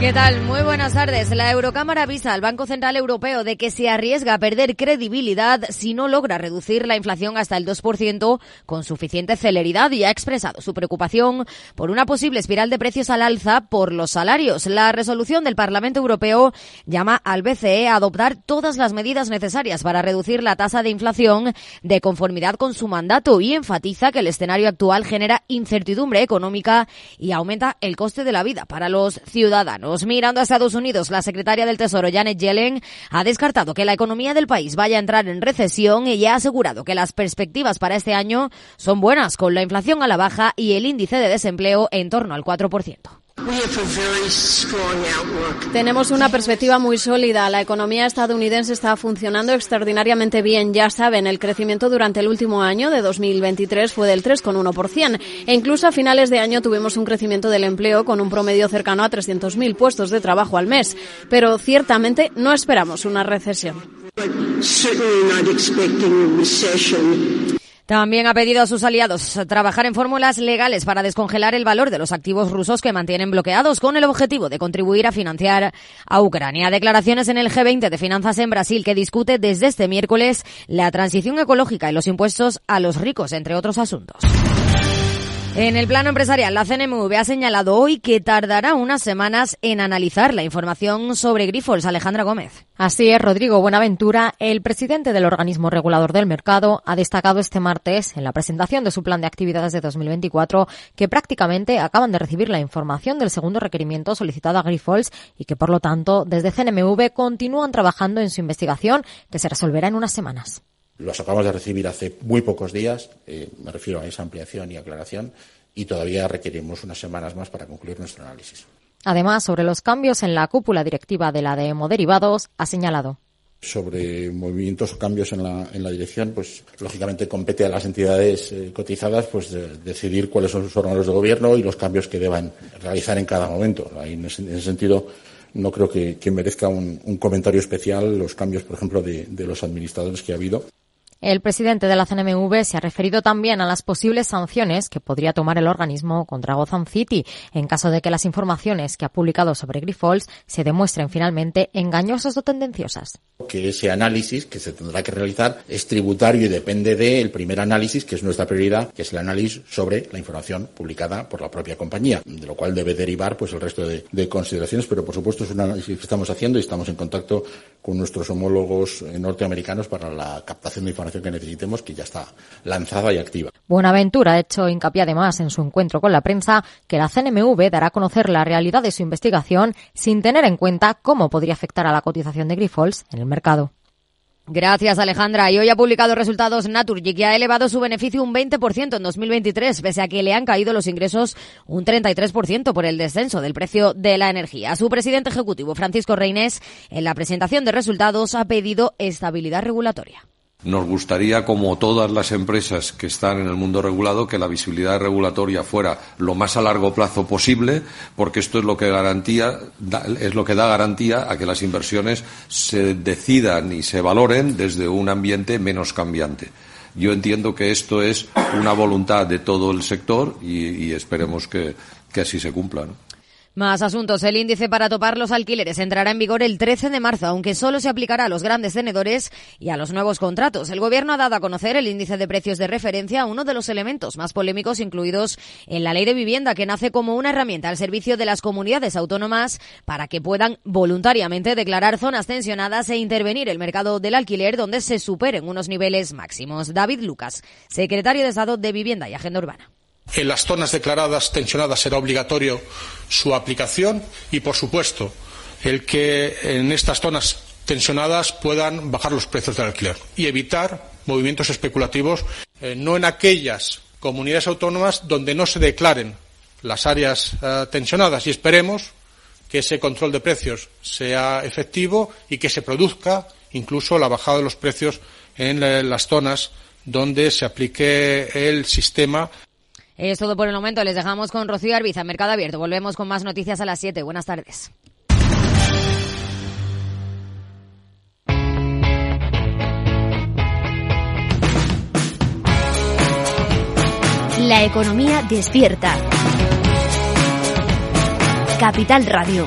¿Qué tal? Muy buenas tardes. La Eurocámara avisa al Banco Central Europeo de que se arriesga a perder credibilidad si no logra reducir la inflación hasta el 2% con suficiente celeridad y ha expresado su preocupación por una posible espiral de precios al alza por los salarios. La resolución del Parlamento Europeo llama al BCE a adoptar todas las medidas necesarias para reducir la tasa de inflación de conformidad con su mandato y enfatiza que el escenario actual genera incertidumbre económica y aumenta el coste de la vida para los ciudadanos. Mirando a Estados Unidos, la secretaria del Tesoro, Janet Yellen, ha descartado que la economía del país vaya a entrar en recesión y ha asegurado que las perspectivas para este año son buenas, con la inflación a la baja y el índice de desempleo en torno al 4%. Tenemos una perspectiva muy sólida. La economía estadounidense está funcionando extraordinariamente bien. Ya saben, el crecimiento durante el último año de 2023 fue del 3,1%. E incluso a finales de año tuvimos un crecimiento del empleo con un promedio cercano a 300.000 puestos de trabajo al mes. Pero ciertamente no esperamos una recesión. También ha pedido a sus aliados trabajar en fórmulas legales para descongelar el valor de los activos rusos que mantienen bloqueados con el objetivo de contribuir a financiar a Ucrania. Declaraciones en el G20 de Finanzas en Brasil que discute desde este miércoles la transición ecológica y los impuestos a los ricos, entre otros asuntos. En el plano empresarial, la CNMV ha señalado hoy que tardará unas semanas en analizar la información sobre Grifols. Alejandra Gómez. Así es, Rodrigo Buenaventura, el presidente del organismo regulador del mercado, ha destacado este martes en la presentación de su plan de actividades de 2024 que prácticamente acaban de recibir la información del segundo requerimiento solicitado a Grifols y que, por lo tanto, desde CNMV continúan trabajando en su investigación que se resolverá en unas semanas. Los acabamos de recibir hace muy pocos días, eh, me refiero a esa ampliación y aclaración, y todavía requerimos unas semanas más para concluir nuestro análisis. Además, sobre los cambios en la cúpula directiva de la de Hemoderivados, ha señalado. Sobre movimientos o cambios en la, en la dirección, pues lógicamente compete a las entidades eh, cotizadas pues decidir cuáles son sus órganos de gobierno y los cambios que deban realizar en cada momento. en, ese, sentido, no creo que, merezca un, comentario especial los cambios, por ejemplo, de los administradores que ha habido. El presidente de la CNMV se ha referido también a las posibles sanciones que podría tomar el organismo contra Gotham City en caso de que las informaciones que ha publicado sobre Grifols se demuestren finalmente engañosas o tendenciosas. Que ese análisis que se tendrá que realizar es tributario y depende del primer análisis, que es nuestra prioridad, que es el análisis sobre la información publicada por la propia compañía, de lo cual debe derivar pues el resto de, de consideraciones, pero por supuesto es un análisis que estamos haciendo y estamos en contacto con nuestros homólogos norteamericanos para la captación de información que necesitemos, que ya está lanzada y activa. Buenaventura ha hecho hincapié además en su encuentro con la prensa que la CNMV dará a conocer la realidad de su investigación sin tener en cuenta cómo podría afectar a la cotización de Grifols en el mercado. Gracias, Alejandra. Y hoy ha publicado resultados Naturgy, que ha elevado su beneficio un 20% en 2023, pese a que le han caído los ingresos un 33% por el descenso del precio de la energía. Su presidente ejecutivo, Francisco Reynés, en la presentación de resultados ha pedido estabilidad regulatoria. Nos gustaría, como todas las empresas que están en el mundo regulado, que la visibilidad regulatoria fuera lo más a largo plazo posible, porque esto es lo que garantía, es lo que da garantía a que las inversiones se decidan y se valoren desde un ambiente menos cambiante. Yo entiendo que esto es una voluntad de todo el sector y, esperemos que, así se cumpla. Más asuntos. El índice para topar los alquileres entrará en vigor el 13 de marzo, aunque solo se aplicará a los grandes tenedores y a los nuevos contratos. El Gobierno ha dado a conocer el índice de precios de referencia, uno de los elementos más polémicos incluidos en la Ley de Vivienda, que nace como una herramienta al servicio de las comunidades autónomas para que puedan voluntariamente declarar zonas tensionadas e intervenir el mercado del alquiler donde se superen unos niveles máximos. David Lucas, secretario de Estado de Vivienda y Agenda Urbana. En las zonas declaradas tensionadas será obligatorio su aplicación y, por supuesto, el que en estas zonas tensionadas puedan bajar los precios del alquiler y evitar movimientos especulativos, eh, no en aquellas comunidades autónomas donde no se declaren las áreas eh, tensionadas. Y esperemos que ese control de precios sea efectivo y que se produzca incluso la bajada de los precios en eh, las zonas donde se aplique el sistema es todo por el momento. Les dejamos con Rocío Arbiza, Mercado Abierto. Volvemos con más noticias a las 7. Buenas tardes. La economía despierta. Capital Radio.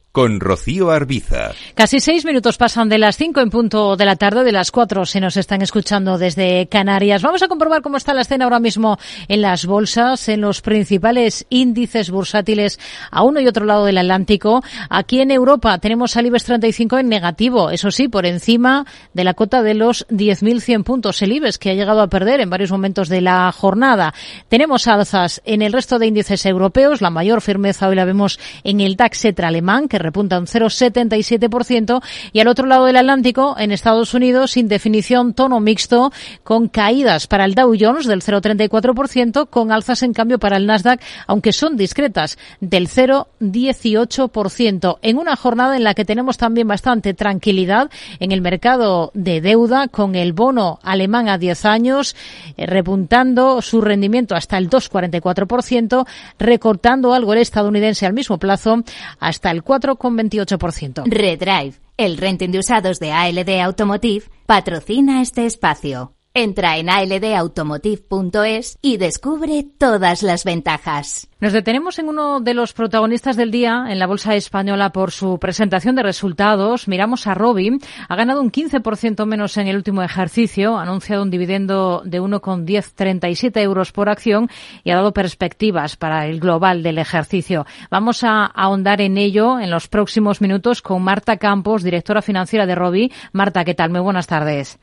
con Rocío Arbiza. Casi seis minutos pasan de las cinco en punto de la tarde, de las cuatro se nos están escuchando desde Canarias. Vamos a comprobar cómo está la escena ahora mismo en las bolsas, en los principales índices bursátiles a uno y otro lado del Atlántico. Aquí en Europa tenemos al IBEX 35 en negativo, eso sí, por encima de la cota de los 10.100 puntos. El IBEX que ha llegado a perder en varios momentos de la jornada. Tenemos alzas en el resto de índices europeos. La mayor firmeza hoy la vemos en el DAX alemán, repunta un 0,77%, y al otro lado del Atlántico, en Estados Unidos, sin definición, tono mixto, con caídas para el Dow Jones del 0,34%, con alzas en cambio para el Nasdaq, aunque son discretas, del 0,18%, en una jornada en la que tenemos también bastante tranquilidad en el mercado de deuda, con el bono alemán a 10 años, eh, repuntando su rendimiento hasta el 2,44%, recortando algo el estadounidense al mismo plazo hasta el 4 4,28%. Redrive, el renting de usados de ALD Automotive, patrocina este espacio. Entra en aldautomotive.es y descubre todas las ventajas. Nos detenemos en uno de los protagonistas del día en la Bolsa Española por su presentación de resultados. Miramos a Robi. Ha ganado un 15% menos en el último ejercicio, ha anunciado un dividendo de 1,1037 euros por acción y ha dado perspectivas para el global del ejercicio. Vamos a ahondar en ello en los próximos minutos con Marta Campos, directora financiera de Robi. Marta, ¿qué tal? Muy buenas tardes.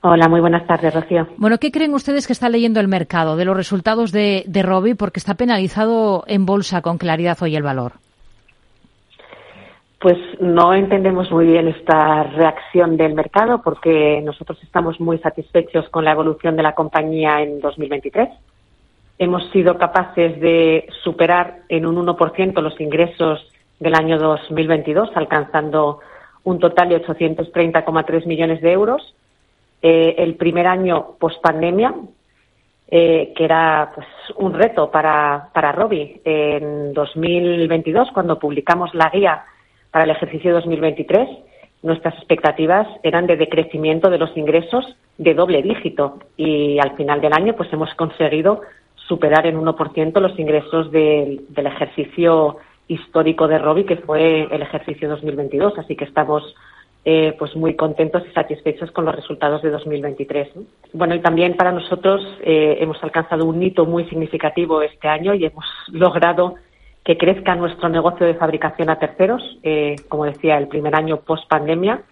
Hola, muy buenas tardes, Rocío. Bueno, ¿qué creen ustedes que está leyendo el mercado de los resultados de, de Robi? Porque está penalizado en bolsa con claridad hoy el valor. Pues no entendemos muy bien esta reacción del mercado porque nosotros estamos muy satisfechos con la evolución de la compañía en 2023. Hemos sido capaces de superar en un 1% los ingresos del año 2022, alcanzando un total de 830,3 millones de euros eh, el primer año post pandemia, eh, que era pues, un reto para, para Robi. En 2022, cuando publicamos la guía para el ejercicio 2023, nuestras expectativas eran de decrecimiento de los ingresos de doble dígito y al final del año pues hemos conseguido superar en 1% los ingresos del ejercicio histórico de Robi, que fue el ejercicio 2022. Así que estamos eh, pues muy contentos y satisfechos con los resultados de 2023. Bueno, y también para nosotros eh, hemos alcanzado un hito muy significativo este año y hemos logrado que crezca nuestro negocio de fabricación a terceros, eh, como decía, el primer año post pandemia,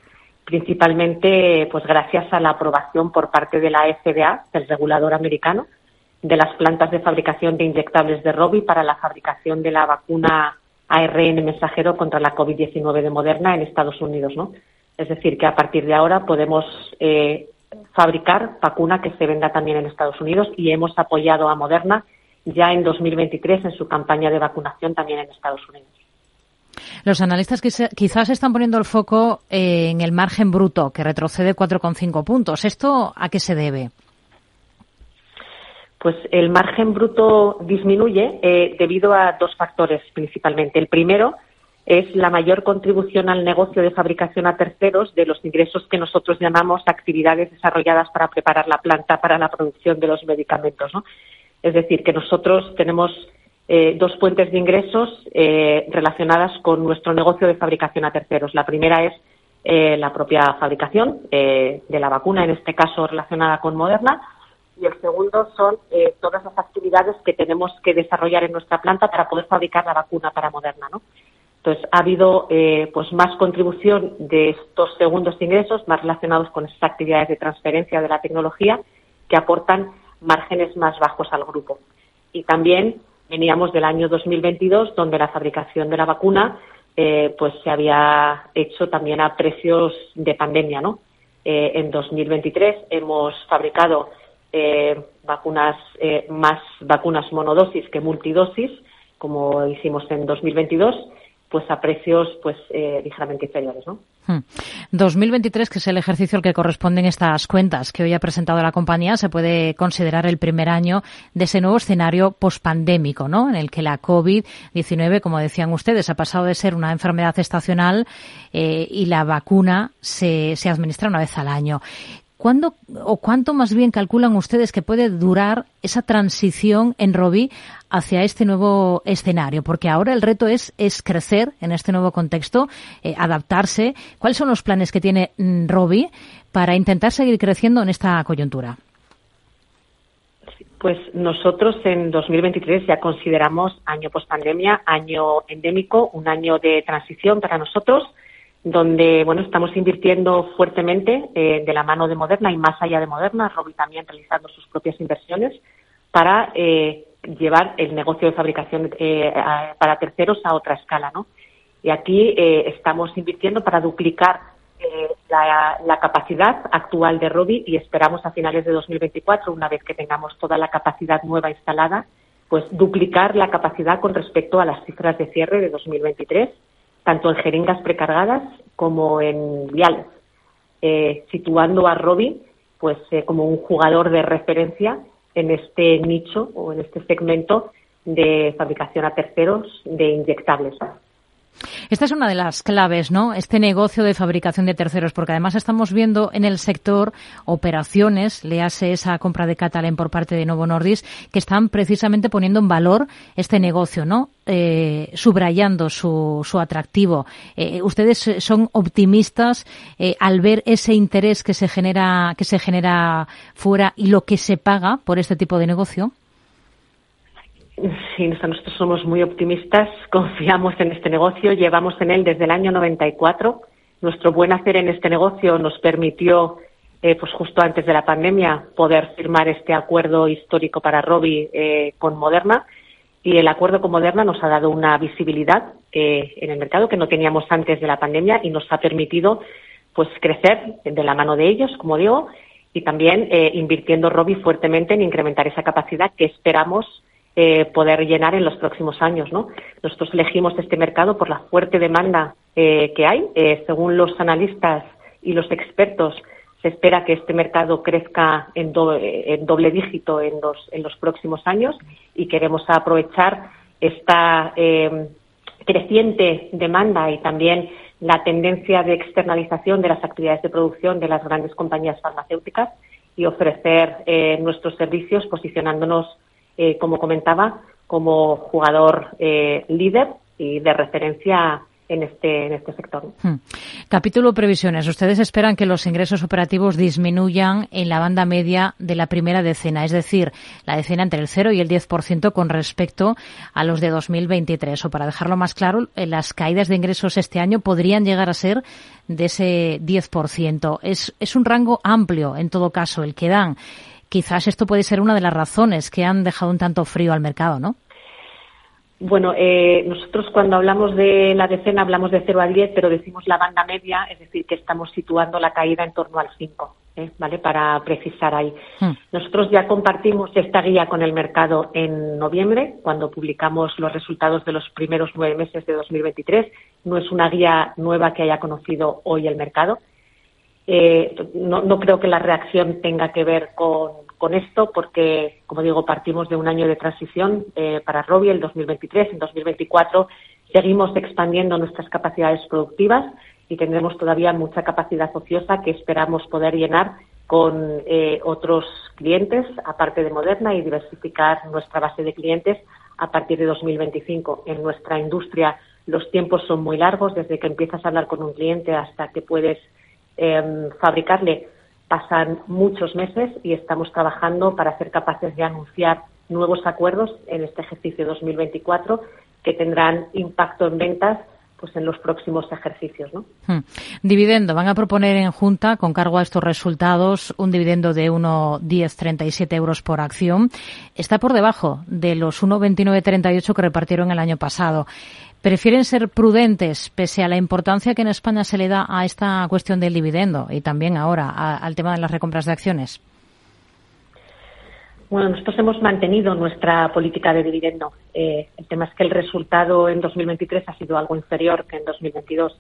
principalmente pues gracias a la aprobación por parte de la FDA, del regulador americano, de las plantas de fabricación de inyectables de Robi para la fabricación de la vacuna ARN mensajero contra la COVID-19 de Moderna en Estados Unidos, ¿no? Es decir, que a partir de ahora podemos eh, fabricar vacuna que se venda también en Estados Unidos y hemos apoyado a Moderna ya en 2023 en su campaña de vacunación también en Estados Unidos. Los analistas quizás están poniendo el foco eh, en el margen bruto, que retrocede 4,5 puntos. ¿Esto a qué se debe? Pues el margen bruto disminuye eh, debido a dos factores principalmente. El primero es la mayor contribución al negocio de fabricación a terceros de los ingresos que nosotros llamamos actividades desarrolladas para preparar la planta para la producción de los medicamentos. ¿no? Es decir, que nosotros tenemos eh, dos fuentes de ingresos eh, relacionadas con nuestro negocio de fabricación a terceros. La primera es eh, la propia fabricación de la vacuna, en este caso relacionada con Moderna, y el segundo son todas las actividades que tenemos que desarrollar en nuestra planta para poder fabricar la vacuna para Moderna, ¿no? Entonces, ha habido eh, pues más contribución de estos segundos ingresos, más relacionados con esas actividades de transferencia de la tecnología, que aportan márgenes más bajos al grupo. Y también veníamos del año 2022, donde la fabricación de la vacuna eh, pues se había hecho también a precios de pandemia, ¿no? Eh, en 2023 hemos fabricado eh, vacunas más vacunas monodosis que multidosis, como hicimos en 2022 pues a precios pues eh, ligeramente inferiores, ¿no? 2023, hmm. que es el ejercicio al que corresponden estas cuentas que hoy ha presentado la compañía, se puede considerar el primer año de ese nuevo escenario pospandémico, ¿no? En el que la COVID-19, como decían ustedes, ha pasado de ser una enfermedad estacional eh, y la vacuna se, se administra una vez al año. ¿Cuándo o cuánto más bien calculan ustedes que puede durar esa transición en Robi hacia este nuevo escenario? Porque ahora el reto es, es crecer en este nuevo contexto, eh, adaptarse. ¿Cuáles son los planes que tiene mm, Robi para intentar seguir creciendo en esta coyuntura? Pues nosotros en 2023 ya consideramos año post-pandemia, año endémico, un año de transición para nosotros donde bueno estamos invirtiendo fuertemente eh, de la mano de Moderna y más allá de Moderna, Robi también realizando sus propias inversiones para eh, llevar el negocio de fabricación eh, para terceros a otra escala, ¿no? Y aquí estamos invirtiendo para duplicar la, la, capacidad actual de Robi y esperamos a finales de 2024, una vez que tengamos toda la capacidad nueva instalada, pues duplicar la capacidad con respecto a las cifras de cierre de 2023 tanto en jeringas precargadas como en viales, eh, situando a Robi pues eh, como un jugador de referencia en este nicho o en este segmento de fabricación a terceros de inyectables. Esta es una de las claves, ¿no? Este negocio de fabricación de terceros, porque además estamos viendo en el sector operaciones, le hace esa compra de Catalan por parte de Novo Nordis, que están precisamente poniendo en valor este negocio, ¿no? Eh, subrayando su, su atractivo. Eh, ¿Ustedes son optimistas eh, al ver ese interés que se genera que se genera fuera y lo que se paga por este tipo de negocio? Sí, nosotros somos muy optimistas, confiamos en este negocio, llevamos en él desde el año 94. Nuestro buen hacer en este negocio nos permitió, eh, pues justo antes de la pandemia, poder firmar este acuerdo histórico para Robi eh, con Moderna. Y el acuerdo con Moderna nos ha dado una visibilidad eh, en el mercado que no teníamos antes de la pandemia y nos ha permitido pues crecer de la mano de ellos, como digo, y también invirtiendo Robi fuertemente en incrementar esa capacidad que esperamos eh, poder llenar en los próximos años. ¿no? Nosotros elegimos este mercado por la fuerte demanda eh, que hay. Eh, según los analistas y los expertos, se espera que este mercado crezca en, doble dígito en los, en los próximos años y queremos aprovechar esta creciente demanda y también la tendencia de externalización de las actividades de producción de las grandes compañías farmacéuticas y ofrecer nuestros servicios posicionándonos eh, como comentaba, como jugador eh, líder y de referencia en este, en este sector. Hmm. Capítulo previsiones. Ustedes esperan que los ingresos operativos disminuyan en la banda media de la primera decena, es decir, la decena entre el 0 y el 10% con respecto a los de 2023. O para dejarlo más claro, eh, las caídas de ingresos este año podrían llegar a ser de ese 10%. Es, es un rango amplio, en todo caso, el que dan. Quizás esto puede ser una de las razones que han dejado un tanto frío al mercado, ¿no? Bueno, eh, nosotros cuando hablamos de la decena hablamos de 0 al 10, pero decimos la banda media, es decir, que estamos situando la caída en torno al 5, ¿eh? ¿vale? Para precisar ahí. Hmm. Nosotros ya compartimos esta guía con el mercado en noviembre, cuando publicamos los resultados de los primeros nueve meses de 2023. No es una guía nueva que haya conocido hoy el mercado. Eh, no, no, creo que la reacción tenga que ver con, esto, porque, como digo, partimos de un año de transición eh, para Robi, el 2023. En 2024 seguimos expandiendo nuestras capacidades productivas y tendremos todavía mucha capacidad ociosa que esperamos poder llenar con eh, otros clientes, aparte de Moderna, y diversificar nuestra base de clientes a partir de 2025. En nuestra industria los tiempos son muy largos, desde que empiezas a hablar con un cliente hasta que puedes eh, fabricarle pasan muchos meses y estamos trabajando para ser capaces de anunciar nuevos acuerdos en este ejercicio 2024 que tendrán impacto en ventas pues en los próximos ejercicios. ¿no? Hmm. Dividendo. Van a proponer en Junta, con cargo a estos resultados, un dividendo de 1,1037 euros por acción. Está por debajo de los 1,2938 que repartieron el año pasado. ¿Prefieren ser prudentes pese a la importancia que en España se le da a esta cuestión del dividendo y también ahora al tema de las recompras de acciones? Bueno, nosotros hemos mantenido nuestra política de dividendo. Eh, el tema es que el resultado en 2023 ha sido algo inferior que en 2022,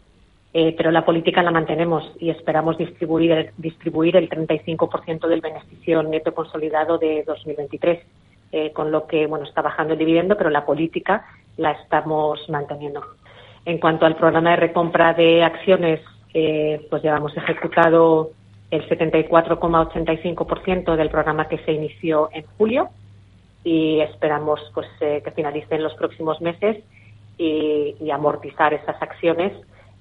eh, pero la política la mantenemos y esperamos distribuir, distribuir el 35% del beneficio neto consolidado de 2023, eh, con lo que bueno está bajando el dividendo, pero la política la estamos manteniendo. En cuanto al programa de recompra de acciones, pues llevamos ejecutado el 74,85% del programa que se inició en julio y esperamos pues eh, que finalice en los próximos meses y, amortizar esas acciones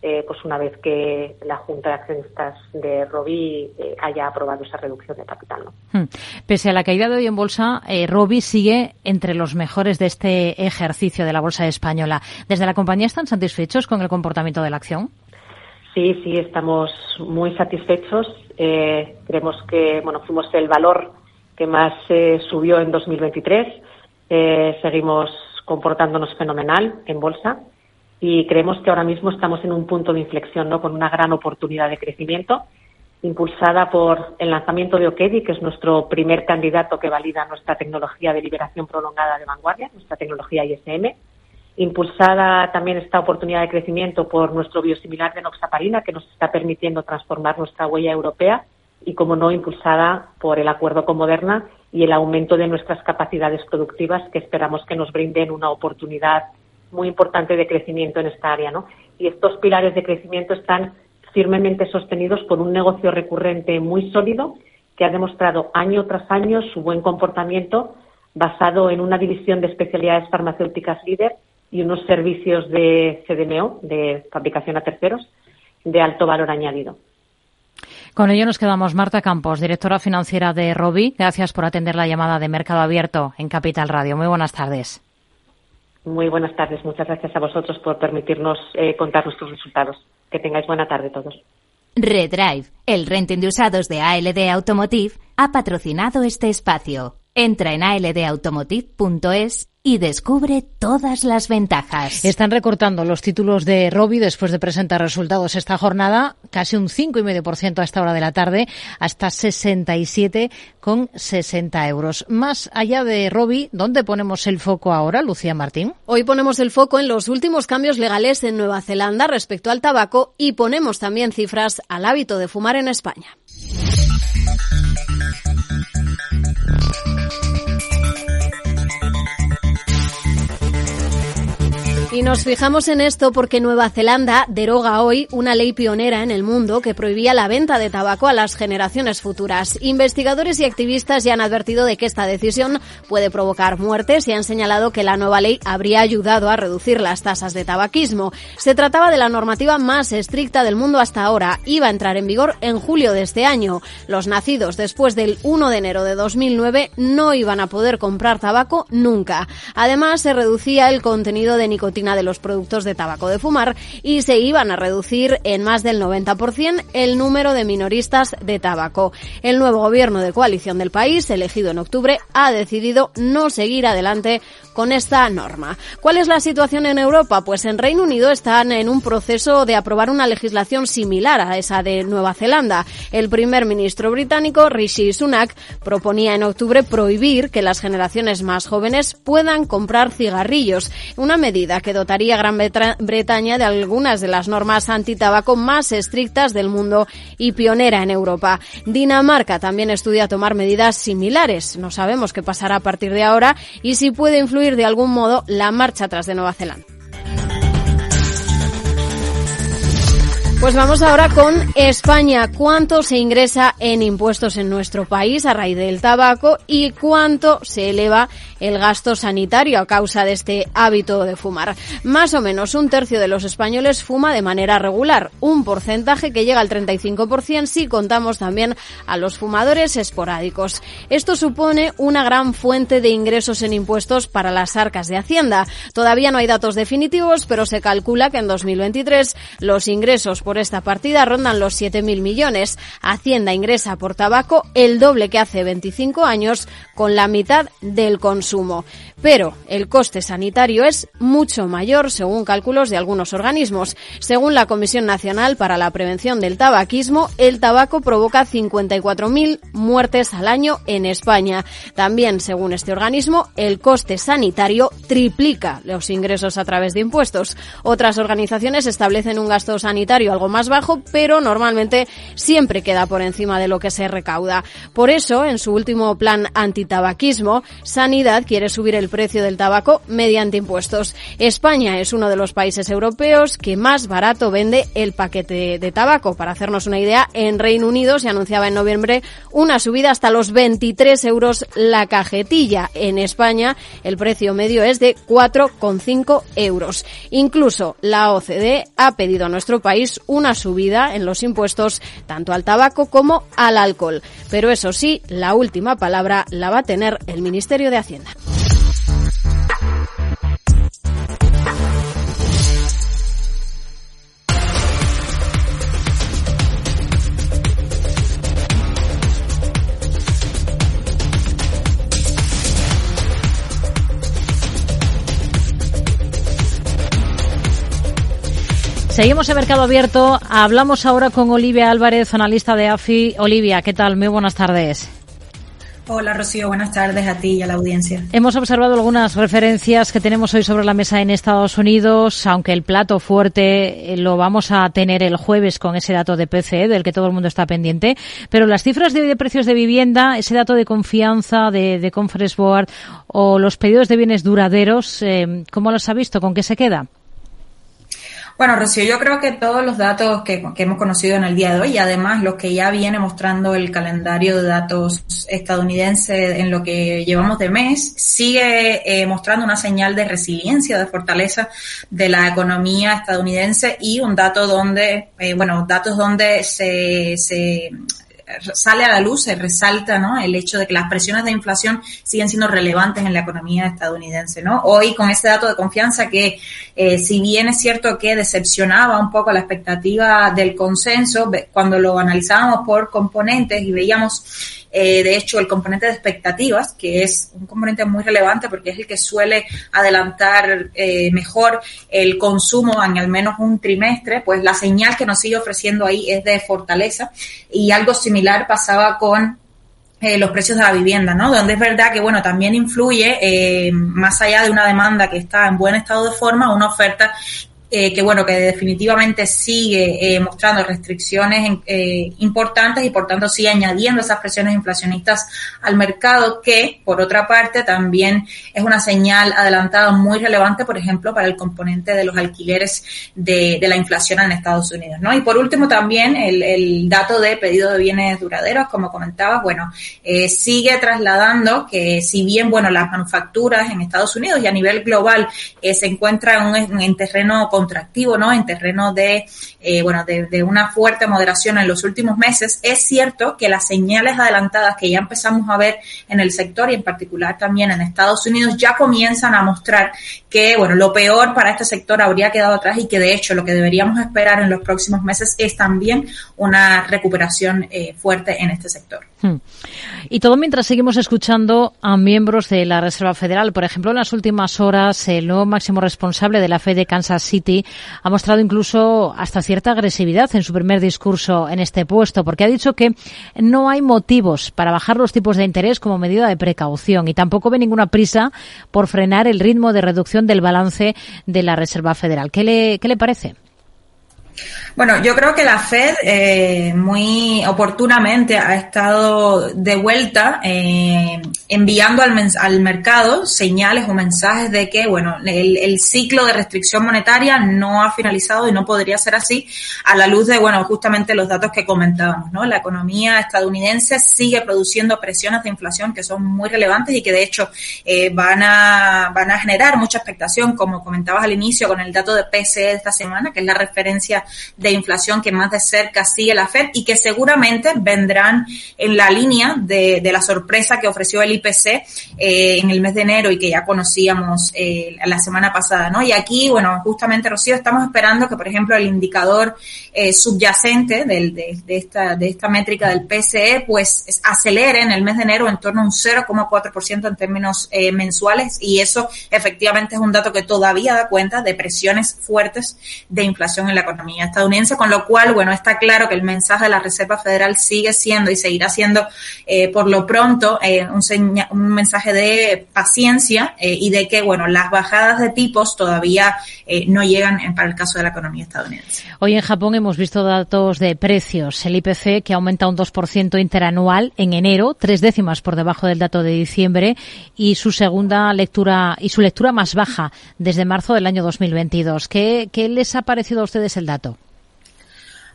eh, pues una vez que la Junta de Accionistas de Robi eh, haya aprobado esa reducción de capital. Hmm. Pese a la caída de hoy en bolsa, Robi sigue entre los mejores de este ejercicio de la bolsa española. ¿Desde la compañía están satisfechos con el comportamiento de la acción? Sí, sí, estamos muy satisfechos. Eh, creemos que bueno, fuimos el valor que más eh, subió en 2023. Eh, seguimos comportándonos fenomenal en bolsa y creemos que ahora mismo estamos en un punto de inflexión, ¿no? Con una gran oportunidad de crecimiento impulsada por el lanzamiento de Okedi, que es nuestro primer candidato que valida nuestra tecnología de liberación prolongada de vanguardia, nuestra tecnología ISM impulsada también esta oportunidad de crecimiento por nuestro biosimilar de noxaparina, que nos está permitiendo transformar nuestra huella europea, y, como no, impulsada por el acuerdo con Moderna y el aumento de nuestras capacidades productivas, que esperamos que nos brinden una oportunidad muy importante de crecimiento en esta área. ¿no? Y estos pilares de crecimiento están firmemente sostenidos por un negocio recurrente muy sólido que ha demostrado año tras año su buen comportamiento basado en una división de especialidades farmacéuticas líder y unos servicios de CDMO, de fabricación a terceros, de alto valor añadido. Con ello nos quedamos. Marta Campos, directora financiera de Robi. Gracias por atender la llamada de Mercado Abierto en Capital Radio. Muy buenas tardes. Muy buenas tardes. Muchas gracias a vosotros por permitirnos eh, contar nuestros resultados. Que tengáis buena tarde todos. Redrive, el renting de usados de ALD Automotive, ha patrocinado este espacio. Entra en aldautomotive.es y descubre todas las ventajas. Están recortando los títulos de Robi después de presentar resultados esta jornada, casi un 5,5% a esta hora de la tarde, hasta 67,60 euros. Más allá de Robi, ¿dónde ponemos el foco ahora, Lucía Martín? Hoy ponemos el foco en los últimos cambios legales en Nueva Zelanda respecto al tabaco y ponemos también cifras al hábito de fumar en España. Y nos fijamos en esto porque Nueva Zelanda deroga hoy una ley pionera en el mundo que prohibía la venta de tabaco a las generaciones futuras. Investigadores y activistas ya han advertido de que esta decisión puede provocar muertes y han señalado que la nueva ley habría ayudado a reducir las tasas de tabaquismo. Se trataba de la normativa más estricta del mundo hasta ahora. Iba a entrar en vigor en julio de este año. Los nacidos después del 1 de enero de 2009 no iban a poder comprar tabaco nunca. Además, se reducía el contenido de nicotina de los productos de tabaco de fumar y se iban a reducir en más del 90% el número de minoristas de tabaco. El nuevo gobierno de coalición del país, elegido en octubre, ha decidido no seguir adelante con esta norma. ¿Cuál es la situación en Europa? Pues en Reino Unido están en un proceso de aprobar una legislación similar a esa de Nueva Zelanda. El primer ministro británico, Rishi Sunak, proponía en octubre prohibir que las generaciones más jóvenes puedan comprar cigarrillos, una medida que dotaría Gran Bretaña de algunas de las normas antitabaco más estrictas del mundo y pionera en Europa. Dinamarca también estudia tomar medidas similares. No sabemos qué pasará a partir de ahora y si puede influir de algún modo la marcha atrás de Nueva Zelanda. Pues vamos ahora con España. ¿Cuánto se ingresa en impuestos en nuestro país a raíz del tabaco y cuánto se eleva el gasto sanitario a causa de este hábito de fumar? Más o menos un tercio de los españoles fuma de manera regular, un porcentaje que llega al 35% si contamos también a los fumadores esporádicos. Esto supone una gran fuente de ingresos en impuestos para las arcas de Hacienda. Todavía no hay datos definitivos, pero se calcula que en 2023 los ingresos por esta partida rondan los 7.000 millones. Hacienda ingresa por tabaco el doble que hace 25 años con la mitad del consumo. Pero el coste sanitario es mucho mayor según cálculos de algunos organismos. Según la Comisión Nacional para la Prevención del Tabaquismo, el tabaco provoca 54.000 muertes al año en España. También, según este organismo, el coste sanitario triplica los ingresos a través de impuestos. Otras organizaciones establecen un gasto sanitario algo más bajo, pero normalmente siempre queda por encima de lo que se recauda. Por eso, en su último plan antitabaquismo, Sanidad quiere subir el precio del tabaco mediante impuestos. España es uno de los países europeos que más barato vende el paquete de tabaco. Para hacernos una idea, en Reino Unido se anunciaba en noviembre una subida hasta los 23 euros la cajetilla. En España el precio medio es de 4,5 euros. Incluso la OCDE ha pedido a nuestro país una subida en los impuestos tanto al tabaco como al alcohol. Pero eso sí, la última palabra la va a tener el Ministerio de Hacienda. Seguimos en Mercado Abierto. Hablamos ahora con Olivia Álvarez, analista de AFI. Olivia, ¿qué tal? Muy buenas tardes. Hola Rocío, buenas tardes a ti y a la audiencia. Hemos observado algunas referencias que tenemos hoy sobre la mesa en Estados Unidos, aunque el plato fuerte eh, lo vamos a tener el jueves con ese dato de PCE del que todo el mundo está pendiente. Pero las cifras de, de precios de vivienda, ese dato de confianza de, de Conference Board o los pedidos de bienes duraderos, eh, ¿cómo los ha visto? ¿Con qué se queda? Bueno, Rocío, yo creo que todos los datos que, hemos conocido en el día de hoy y además los que ya viene mostrando el calendario de datos estadounidense en lo que llevamos de mes, sigue eh, mostrando una señal de resiliencia, de fortaleza de la economía estadounidense y un dato donde, eh, bueno, datos donde se, se sale a la luz, se resalta ¿no? el hecho de que las presiones de inflación siguen siendo relevantes en la economía estadounidense. ¿no? Hoy con ese dato de confianza que eh, si bien es cierto que decepcionaba un poco la expectativa del consenso, cuando lo analizábamos por componentes y veíamos eh, de hecho, el componente de expectativas, que es un componente muy relevante porque es el que suele adelantar eh, mejor el consumo en al menos un trimestre, pues la señal que nos sigue ofreciendo ahí es de fortaleza y algo similar pasaba con eh, los precios de la vivienda, ¿no? Donde es verdad que, bueno, también influye, más allá de una demanda que está en buen estado de forma, una oferta eh, que bueno, que definitivamente sigue eh, mostrando restricciones eh, importantes y por tanto sigue añadiendo esas presiones inflacionistas al mercado que, por otra parte, también es una señal adelantada muy relevante, por ejemplo, para el componente de los alquileres de, la inflación en Estados Unidos, ¿no? Y por último también el, dato de pedido de bienes duraderos, como comentabas, bueno, sigue trasladando que si bien, bueno, las manufacturas en Estados Unidos y a nivel global se encuentran en, en terreno contractivo, ¿no? En terreno de, eh, bueno, de, una fuerte moderación en los últimos meses, es cierto que las señales adelantadas que ya empezamos a ver en el sector y en particular también en Estados Unidos ya comienzan a mostrar que, bueno, lo peor para este sector habría quedado atrás y que de hecho lo que deberíamos esperar en los próximos meses es también una recuperación eh, fuerte en este sector. Hmm. Y todo mientras seguimos escuchando a miembros de la Reserva Federal. Por ejemplo, en las últimas horas, el nuevo máximo responsable de la Fed de Kansas City ha mostrado incluso hasta cierta agresividad en su primer discurso en este puesto, porque ha dicho que no hay motivos para bajar los tipos de interés como medida de precaución y tampoco ve ninguna prisa por frenar el ritmo de reducción del balance de la Reserva Federal. ¿Qué le, qué le parece? Bueno, yo creo que la Fed eh, muy oportunamente ha estado de vuelta eh, enviando al, al, mercado señales o mensajes de que, bueno, el, el, ciclo de restricción monetaria no ha finalizado y no podría ser así a la luz de, bueno, justamente los datos que comentábamos, ¿no? La economía estadounidense sigue produciendo presiones de inflación que son muy relevantes y que de hecho eh, van, a, van a generar mucha expectación, como comentabas al inicio con el dato de PCE esta semana, que es la referencia de inflación que más de cerca sigue la Fed y que seguramente vendrán en la línea de, de la sorpresa que ofreció el IPC eh, en el mes de enero y que ya conocíamos eh, la semana pasada, ¿no? Y aquí, bueno, justamente, Rocío, estamos esperando que, por ejemplo, el indicador eh, subyacente del, de, de, esta, de esta métrica del PCE, pues acelere en el mes de enero en torno a un 0,4% en términos eh, mensuales y eso efectivamente es un dato que todavía da cuenta de presiones fuertes de inflación en la economía estadounidense con lo cual, bueno, está claro que el mensaje de la Reserva Federal sigue siendo y seguirá siendo, eh, por lo pronto, eh, un, mensaje de paciencia eh, y de que, bueno, las bajadas de tipos todavía no llegan para el caso de la economía estadounidense. Hoy en Japón hemos visto datos de precios. El IPC que aumenta un 2% interanual en enero, tres décimas por debajo del dato de diciembre y su segunda lectura y su lectura más baja desde marzo del año 2022. ¿Qué, qué les ha parecido a ustedes el dato?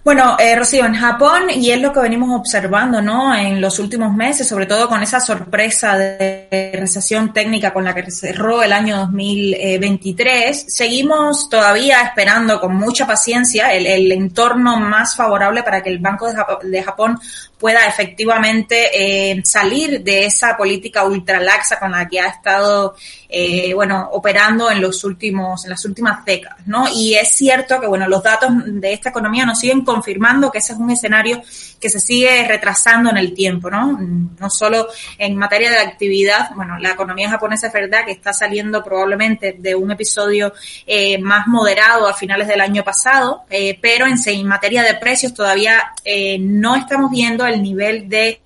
Bueno, eh, Rocío, en Japón, y es lo que venimos observando, ¿no? En los últimos meses, sobre todo con esa sorpresa de recesión técnica con la que cerró el año 2023, seguimos todavía esperando con mucha paciencia el, el entorno más favorable para que el Banco de Japón, pueda efectivamente eh, salir de esa política ultralaxa con la que ha estado eh, bueno operando en los últimos en las últimas décadas no y es cierto que bueno los datos de esta economía nos siguen confirmando que ese es un escenario que se sigue retrasando en el tiempo no no solo en materia de actividad bueno la economía japonesa es verdad que está saliendo probablemente de un episodio eh, más moderado a finales del año pasado eh, pero en, en materia de precios todavía eh, no estamos viendo el nivel de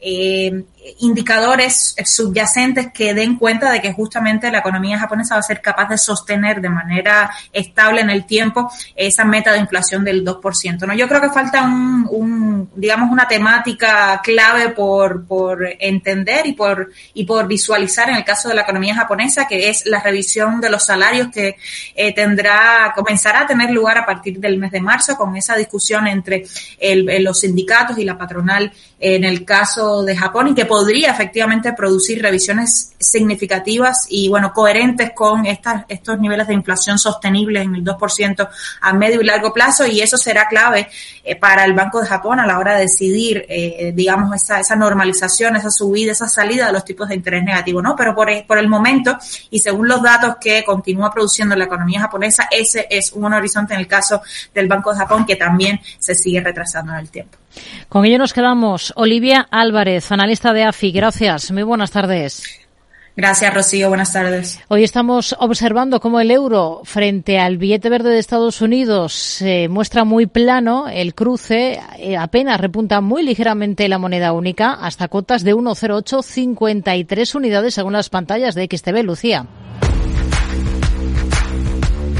eh, indicadores subyacentes que den cuenta de que justamente la economía japonesa va a ser capaz de sostener de manera estable en el tiempo esa meta de inflación del 2%. ¿no? Yo creo que falta un, un digamos, una temática clave por, por entender y por, y por visualizar en el caso de la economía japonesa, que es la revisión de los salarios que eh, tendrá, comenzará a tener lugar a partir del mes de marzo con esa discusión entre los sindicatos y la patronal en el caso de Japón y que podría efectivamente producir revisiones significativas y, bueno, coherentes con estas, estos niveles de inflación sostenibles en el 2% a medio y largo plazo y eso será clave eh, para el Banco de Japón a la hora de decidir, eh, digamos, esa, esa normalización, esa subida, esa salida de los tipos de interés negativo, ¿no? Pero por, por el momento y según los datos que continúa produciendo la economía japonesa, ese es un horizonte en el caso del Banco de Japón que también se sigue retrasando en el tiempo. Con ello nos quedamos. Olivia Álvarez, analista de AFI. Gracias. Muy buenas tardes. Gracias, Rocío. Buenas tardes. Hoy estamos observando cómo el euro frente al billete verde de Estados Unidos se muestra muy plano. El cruce eh, apenas repunta muy ligeramente la moneda única hasta cotas de 1,0853 unidades según las pantallas de XTB. Lucía.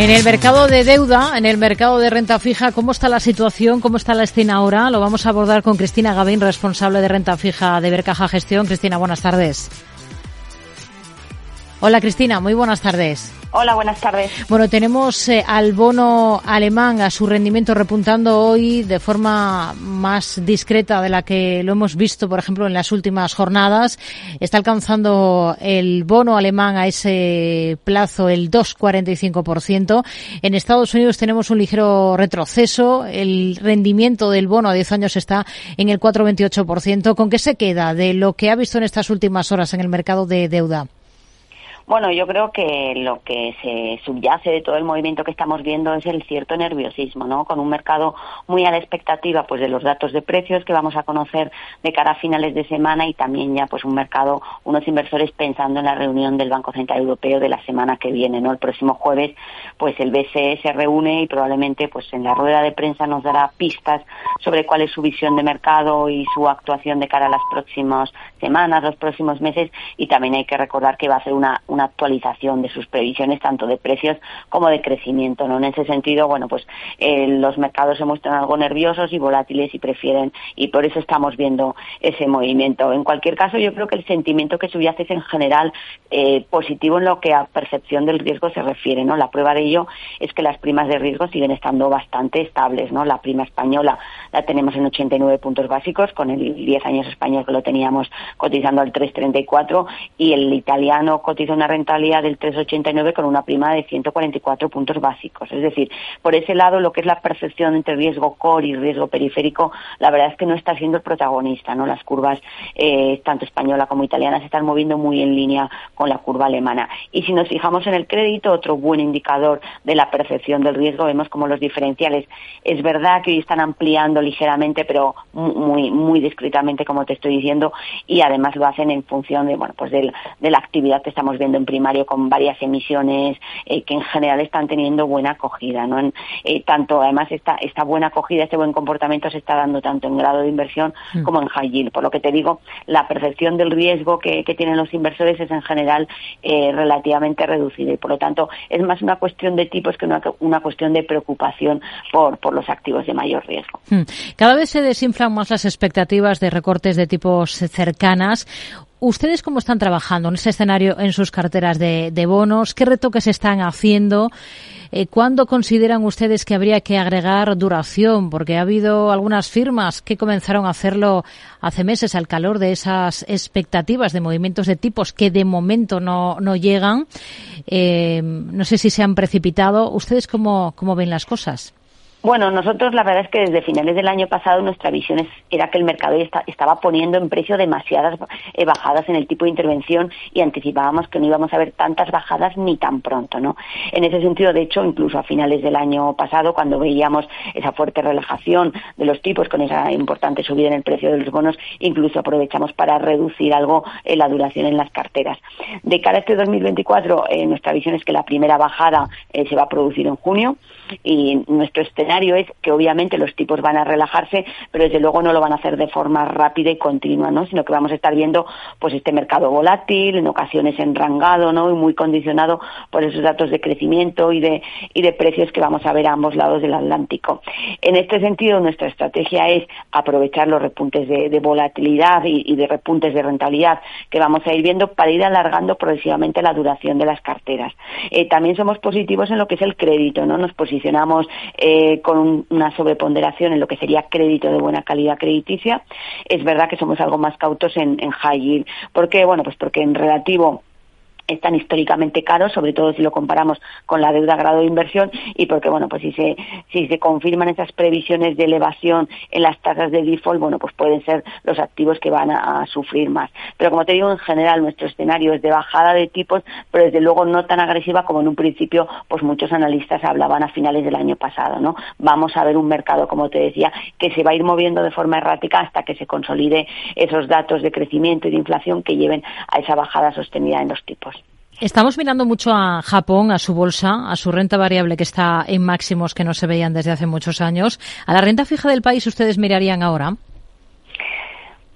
En el mercado de deuda, en el mercado de renta fija, ¿cómo está la situación? ¿Cómo está la escena ahora? Lo vamos a abordar con Cristina Gavín, responsable de renta fija de Bercaja Gestión. Cristina, buenas tardes. Hola Cristina, muy buenas tardes. Hola, buenas tardes. Bueno, tenemos eh, al bono alemán a su rendimiento repuntando hoy de forma más discreta de la que lo hemos visto, por ejemplo, en las últimas jornadas. Está alcanzando el bono alemán a ese plazo el 2,45%. En Estados Unidos tenemos un ligero retroceso. El rendimiento del bono a 10 años está en el 4,28%. ¿Con qué se queda de lo que ha visto en estas últimas horas en el mercado de deuda? Bueno, yo creo que lo que se subyace de todo el movimiento que estamos viendo es el cierto nerviosismo, ¿no? Con un mercado muy a la expectativa, pues, de los datos de precios que vamos a conocer de cara a finales de semana y también ya, pues, un mercado, unos inversores pensando en la reunión del Banco Central Europeo de la semana que viene, ¿no? El próximo jueves, pues, el BCE se reúne y probablemente, pues, en la rueda de prensa nos dará pistas sobre cuál es su visión de mercado y su actuación de cara a las próximas semanas, los próximos meses y también hay que recordar que va a hacer una actualización de sus previsiones tanto de precios como de crecimiento. ¿no? En ese sentido, bueno, pues eh, los mercados se muestran algo nerviosos y volátiles y prefieren, y por eso estamos viendo ese movimiento. En cualquier caso, yo creo que el sentimiento que subyace es en general eh, positivo en lo que a percepción del riesgo se refiere. ¿no? La prueba de ello es que las primas de riesgo siguen estando bastante estables. ¿no? La prima española la tenemos en 89 puntos básicos, con el 10 años español que lo teníamos cotizando al 3,34 y el italiano cotiza una rentabilidad del 3,89 con una prima de 144 puntos básicos. Es decir, por ese lado, lo que es la percepción entre riesgo core y riesgo periférico, la verdad es que no está siendo el protagonista. ¿no? Las curvas, eh, tanto española como italiana, se están moviendo muy en línea con la curva alemana. Y si nos fijamos en el crédito, otro buen indicador de la percepción del riesgo, vemos como los diferenciales. Es verdad que hoy están ampliando ligeramente, pero muy, muy discretamente, como te estoy diciendo, y además lo hacen en función de, bueno, pues de, de la actividad que estamos viendo en primario con varias emisiones eh, que en general están teniendo buena acogida. ¿no? Eh, tanto, además, esta, esta buena acogida, este buen comportamiento se está dando tanto en grado de inversión mm. como en high yield. Por lo que te digo, la percepción del riesgo que, tienen los inversores es en general eh, relativamente reducida y, por lo tanto, es más una cuestión de tipos que una, una cuestión de preocupación por, por los activos de mayor riesgo. Mm. Cada vez se desinflan más las expectativas de recortes de tipos cercanas. ¿Ustedes cómo están trabajando en ese escenario en sus carteras de, bonos? ¿Qué retoques están haciendo? Eh, ¿Cuándo consideran ustedes que habría que agregar duración? Porque ha habido algunas firmas que comenzaron a hacerlo hace meses al calor de esas expectativas de movimientos de tipos que de momento no, no llegan. Eh, no sé si se han precipitado. ¿Ustedes cómo, cómo ven las cosas? Bueno, nosotros la verdad es que desde finales del año pasado nuestra visión era que el mercado estaba poniendo en precio demasiadas eh, bajadas en el tipo de intervención y anticipábamos que no íbamos a ver tantas bajadas ni tan pronto, ¿no? En ese sentido, de hecho, incluso a finales del año pasado, cuando veíamos esa fuerte relajación de los tipos con esa importante subida en el precio de los bonos, incluso aprovechamos para reducir algo eh, la duración en las carteras. De cara a este 2024, eh, nuestra visión es que la primera bajada se va a producir en junio y nuestro escenario es que obviamente los tipos van a relajarse, pero desde luego no lo van a hacer de forma rápida y continua, ¿no? Sino que vamos a estar viendo pues este mercado volátil, en ocasiones enrangado, ¿no? Y muy condicionado por esos datos de crecimiento y de, y de precios que vamos a ver a ambos lados del Atlántico. En este sentido, nuestra estrategia es aprovechar los repuntes de, volatilidad y, de repuntes de rentabilidad que vamos a ir viendo para ir alargando progresivamente la duración de las carteras. Eh, también somos positivos en lo que es el crédito, ¿no? Nos eh, con una sobreponderación en lo que sería crédito de buena calidad crediticia. Es verdad que somos algo más cautos en, en high yield. ¿Por qué? Bueno, pues porque en relativo están históricamente caros, sobre todo si lo comparamos con la deuda a grado de inversión y porque bueno, pues si se si se confirman esas previsiones de elevación en las tasas de default, bueno, pues pueden ser los activos que van a, sufrir más. Pero como te digo, en general nuestro escenario es de bajada de tipos, pero desde luego no tan agresiva como en un principio pues muchos analistas hablaban a finales del año pasado, ¿no? Vamos a ver un mercado, como te decía, que se va a ir moviendo de forma errática hasta que se consolide esos datos de crecimiento y de inflación que lleven a esa bajada sostenida en los tipos. Estamos mirando mucho a Japón, a su bolsa, a su renta variable que está en máximos que no se veían desde hace muchos años. ¿A la renta fija del país ustedes mirarían ahora?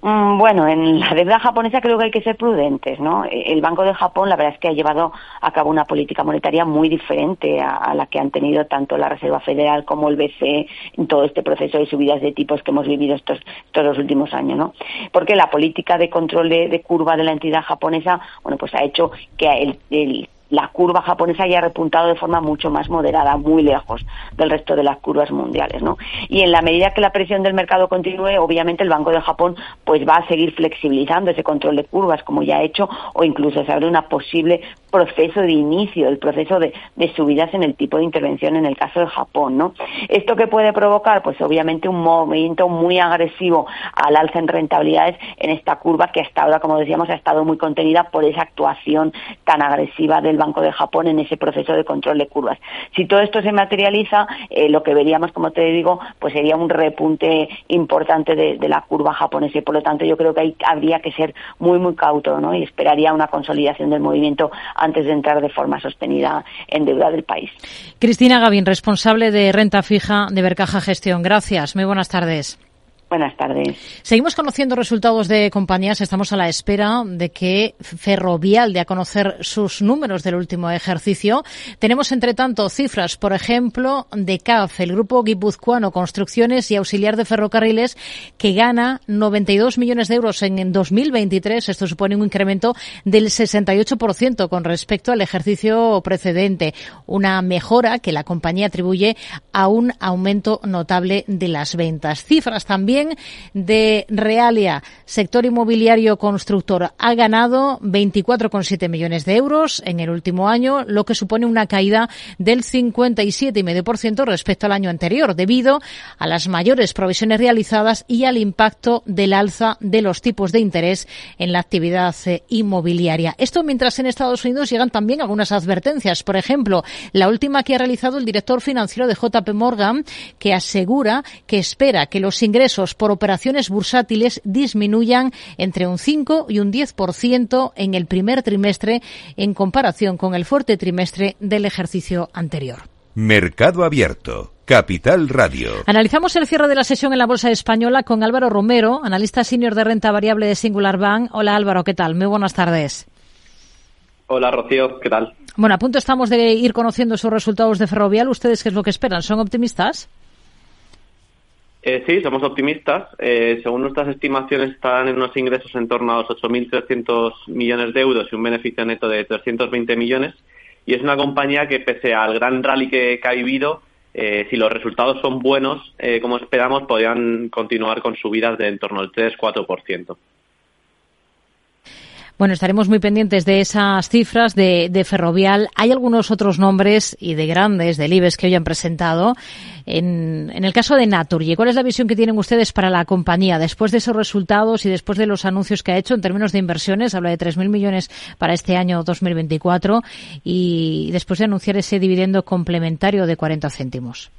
Mm, bueno, en la deuda japonesa creo que hay que ser prudentes, ¿no? El Banco de Japón, la verdad es que ha llevado a cabo una política monetaria muy diferente a, la que han tenido tanto la Reserva Federal como el BCE en todo este proceso de subidas de tipos que hemos vivido estos, todos los últimos años, ¿no? Porque la política de control de, curva de la entidad japonesa, bueno, pues ha hecho que el, el la curva japonesa haya repuntado de forma mucho más moderada, muy lejos del resto de las curvas mundiales, ¿no? Y en la medida que la presión del mercado continúe, obviamente el Banco de Japón pues va a seguir flexibilizando ese control de curvas como ya ha hecho o incluso se abre una posible proceso de inicio, el proceso de, subidas en el tipo de intervención en el caso de Japón, ¿no? Esto que puede provocar, pues obviamente un movimiento muy agresivo al alza en rentabilidades en esta curva que hasta ahora, como decíamos, ha estado muy contenida por esa actuación tan agresiva del Banco de Japón en ese proceso de control de curvas. Si todo esto se materializa, eh, lo que veríamos, como te digo, pues sería un repunte importante de, la curva japonesa y por lo tanto yo creo que ahí habría que ser muy, muy cauto, ¿no? Y esperaría una consolidación del movimiento antes de entrar de forma sostenida en deuda del país. Cristina Gavín, responsable de renta fija de Bercaja Gestión. Gracias. Muy buenas tardes. Buenas tardes. Seguimos conociendo resultados de compañías. Estamos a la espera de que Ferrovial dé a conocer sus números del último ejercicio. Tenemos, entre tanto, cifras, por ejemplo, de CAF, el grupo guipuzcoano Construcciones y Auxiliar de Ferrocarriles, que gana 92 millones de euros en 2023. Esto supone un incremento del 68% con respecto al ejercicio precedente. Una mejora que la compañía atribuye a un aumento notable de las ventas. Cifras también de Realia, sector inmobiliario constructor, ha ganado 24,7 millones de euros en el último año, lo que supone una caída del 57,5% respecto al año anterior, debido a las mayores provisiones realizadas y al impacto del alza de los tipos de interés en la actividad eh, inmobiliaria. Esto mientras en Estados Unidos llegan también algunas advertencias. Por ejemplo, la última que ha realizado el director financiero de JP Morgan, que asegura que espera que los ingresos por operaciones bursátiles disminuyan entre un 5 y un 10% en el primer trimestre en comparación con el fuerte trimestre del ejercicio anterior. Mercado Abierto. Capital Radio. Analizamos el cierre de la sesión en la Bolsa Española con Álvaro Romero, analista senior de renta variable de Singular Bank. Hola Álvaro, ¿qué tal? Muy buenas tardes. Hola Rocío, ¿qué tal? Bueno, a punto estamos de ir conociendo esos resultados de Ferrovial. ¿Ustedes qué es lo que esperan? ¿Son optimistas? Eh, sí, somos optimistas. Eh, según nuestras estimaciones, están en unos ingresos en torno a los 8.300 millones de euros y un beneficio neto de 320 millones. Y es una compañía que, pese al gran rally que, ha vivido, eh, si los resultados son buenos, como esperamos, podrían continuar con subidas de en torno al 3-4%. Bueno, estaremos muy pendientes de esas cifras de, Ferrovial. Hay algunos otros nombres y de grandes del IBEX que hoy han presentado. En, el caso de Naturgy, ¿cuál es la visión que tienen ustedes para la compañía después de esos resultados y después de los anuncios que ha hecho en términos de inversiones? Habla de 3.000 millones para este año 2024 y después de anunciar ese dividendo complementario de 40 céntimos.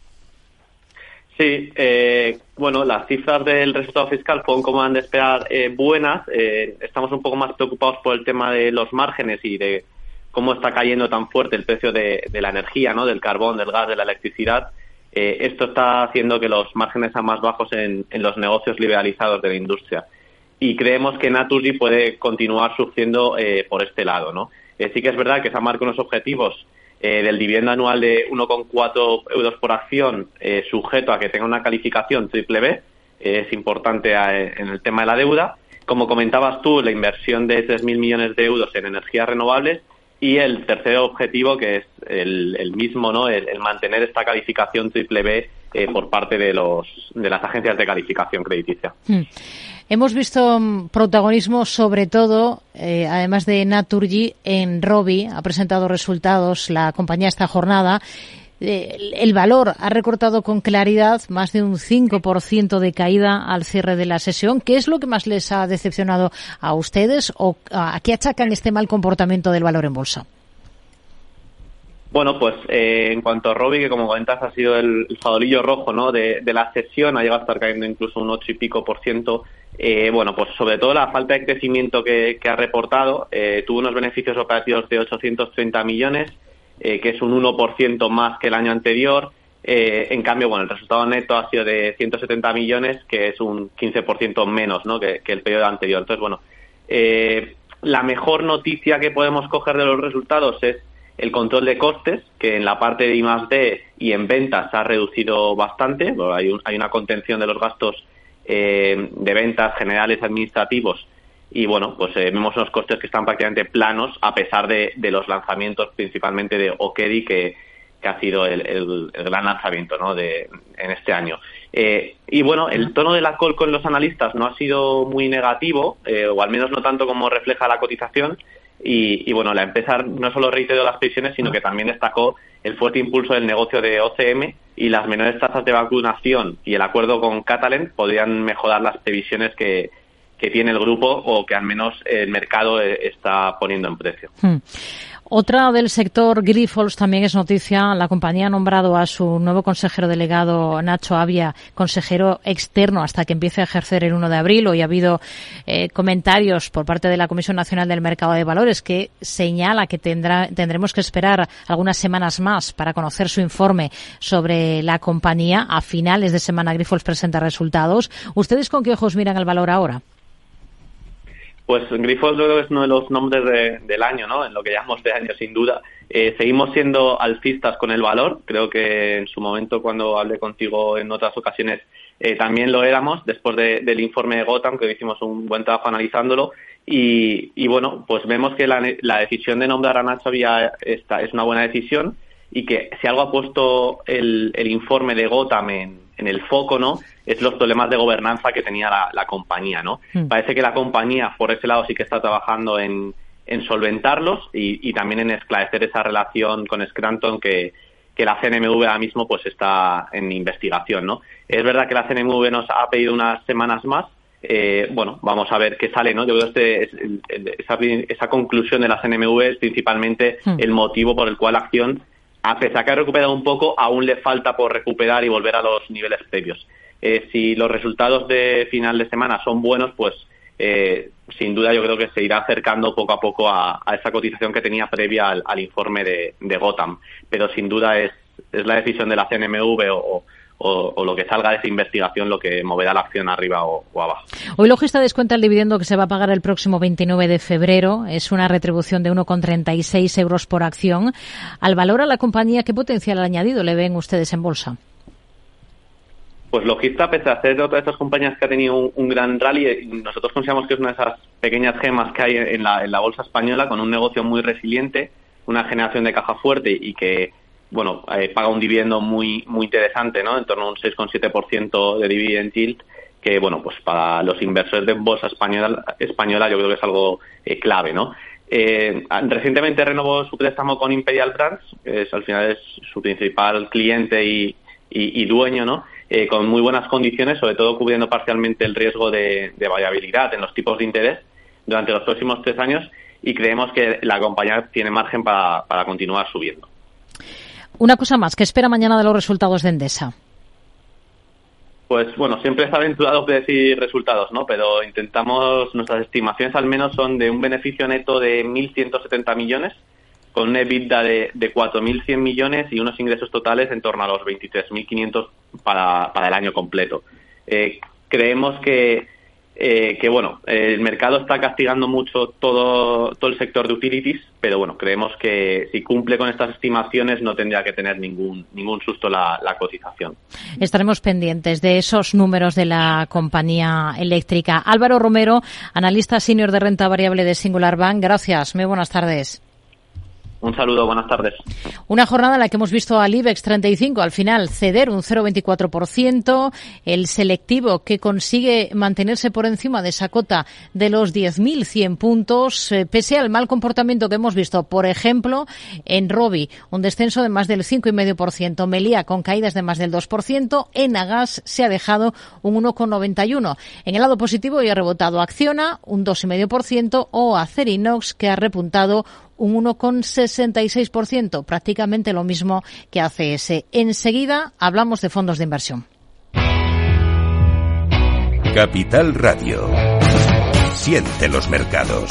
Sí, eh, bueno, las cifras del resultado fiscal fueron, como han de esperar, eh, buenas. Eh, estamos un poco más preocupados por el tema de los márgenes y de cómo está cayendo tan fuerte el precio de, la energía, ¿no? del carbón, del gas, de la electricidad. esto está haciendo que los márgenes sean más bajos en, los negocios liberalizados de la industria. Y creemos que Naturgy puede continuar sufriendo por este lado. ¿no? sí que es verdad que se han marcado unos objetivos eh, del dividendo anual de 1,4 euros por acción, eh, sujeto a que tenga una calificación triple B, eh, es importante en el tema de la deuda. Como comentabas tú, la inversión de 3.000 millones de euros en energías renovables y el tercer objetivo, que es el, mismo, ¿no? El, mantener esta calificación triple B por parte de, los, de las agencias de calificación crediticia. Hmm. Hemos visto mm, protagonismo sobre todo, eh, además de Naturgy, en Robi. Ha presentado resultados la compañía esta jornada. Eh, el valor ha recortado con claridad más de un 5% de caída al cierre de la sesión. ¿Qué es lo que más les ha decepcionado a ustedes o a qué achacan este mal comportamiento del valor en bolsa? Bueno, pues eh, en cuanto a Robbie, que como comentas ha sido el, el rojo ¿no? de, la sesión, ha llegado a estar cayendo incluso un 8 y pico por ciento. Eh, bueno, pues sobre todo la falta de crecimiento que, ha reportado, eh, tuvo unos beneficios operativos de 830 millones, que es un 1% más que el año anterior. Eh, en cambio, bueno, el resultado neto ha sido de 170 millones, que es un 15% menos ¿no? que, el periodo anterior. Entonces, bueno, eh, la mejor noticia que podemos coger de los resultados es el control de costes, que en la parte de I+D y en ventas ha reducido bastante. hay, hay, una contención de los gastos eh, de ventas generales administrativos y bueno, pues eh, vemos unos costes que están prácticamente planos a pesar de, los lanzamientos principalmente de Okedi que, ha sido el, gran lanzamiento ¿no? de, en este año. Eh, y bueno, el tono de la call con los analistas no ha sido muy negativo, o al menos no tanto como refleja la cotización, y, bueno, la empresa no solo reiteró las previsiones, sino que también destacó el fuerte impulso del negocio de OCM y las menores tasas de vacunación y el acuerdo con Catalan podrían mejorar las previsiones que, que tiene el grupo o que al menos el mercado eh, está poniendo en precio. Hmm. Otra del sector Grifols también es noticia. La compañía ha nombrado a su nuevo consejero delegado, Nacho Avia, consejero externo hasta que empiece a ejercer el 1 de abril. Hoy ha habido eh, comentarios por parte de la Comisión Nacional del Mercado de Valores que señala que tendrá, tendremos que esperar algunas semanas más para conocer su informe sobre la compañía. A finales de semana Grifols presenta resultados. ¿Ustedes con qué ojos miran el valor ahora? Pues Grifols creo que es uno de los nombres del año, ¿no? En lo que llamamos de año, sin duda. Eh, seguimos siendo alcistas con el valor. Creo que en su momento, cuando hablé contigo en otras ocasiones, eh, también lo éramos, después del informe de Gotham, que hicimos un buen trabajo analizándolo. Y, bueno, pues vemos que la, decisión de nombrar a Nacho Vía esta, es una buena decisión y que si algo ha puesto el, informe de Gotham en, en el foco, ¿no? es los problemas de gobernanza que tenía la, compañía, ¿no? Hmm. Parece que la compañía, por ese lado, sí que está trabajando en, solventarlos y, también en esclarecer esa relación con Scranton que, la CNMV ahora mismo pues está en investigación, ¿no? Es verdad que la CNMV nos ha pedido unas semanas más, eh, bueno, vamos a ver qué sale, ¿no? Yo creo que este, esa, esa, conclusión de la CNMV es principalmente hmm. el motivo por el cual la acción, a pesar que ha recuperado un poco, aún le falta por recuperar y volver a los niveles previos. Eh, si los resultados de final de semana son buenos, pues eh, sin duda yo creo que se irá acercando poco a poco a, esa cotización que tenía previa al, informe de, Gotham. Pero sin duda es, es la decisión de la CNMV o, lo que salga de esa investigación lo que moverá la acción arriba o, abajo. Hoy Logista descuenta el dividendo que se va a pagar el próximo 29 de febrero. Es una retribución de 1,36 euros por acción. Al valor a la compañía, ¿qué potencial añadido le ven ustedes en bolsa? Pues Logista, pese a ser otra de esas compañías que ha tenido un, gran rally, nosotros consideramos que es una de esas pequeñas gemas que hay en la, en la bolsa española con un negocio muy resiliente, una generación de caja fuerte y que bueno, eh, paga un dividendo muy muy interesante, ¿no? En torno a un 6,7% de dividend yield, que bueno, pues para los inversores de bolsa española, española yo creo que es algo eh, clave, ¿no? Eh, recientemente renovó su préstamo con Imperial Brands, que es, al final es su principal cliente y, y, dueño, ¿no? Eh, con muy buenas condiciones, sobre todo cubriendo parcialmente el riesgo de, variabilidad en los tipos de interés durante los próximos tres años y creemos que la compañía tiene margen para, continuar subiendo. Una cosa más, ¿qué espera mañana de los resultados de Endesa? Pues bueno, siempre es aventurado predecir resultados, ¿no? Pero intentamos, nuestras estimaciones al menos son de un beneficio neto de 1.170 millones con una EBITDA de, de 4.100 millones y unos ingresos totales en torno a los 23.500 para, para el año completo. Eh, creemos que, eh, que, bueno, el mercado está castigando mucho todo, todo el sector de utilities, pero bueno, creemos que si cumple con estas estimaciones no tendría que tener ningún, ningún susto la, la cotización. Estaremos pendientes de esos números de la compañía eléctrica. Álvaro Romero, analista senior de renta variable de Singular Bank. Gracias. Muy buenas tardes. Un saludo, buenas tardes. Una jornada en la que hemos visto al IBEX 35 al final ceder un 0,24%, el selectivo que consigue mantenerse por encima de esa cota de los 10.100 puntos, eh, pese al mal comportamiento que hemos visto, por ejemplo, en Robi, un descenso de más del 5,5%, Melía con caídas de más del 2%, en Agas se ha dejado un 1,91%. En el lado positivo y ha rebotado Acciona un 2,5% o Acerinox que ha repuntado un 1,66%, prácticamente lo mismo que ACS. Enseguida hablamos de fondos de inversión. Capital Radio. Siente los mercados.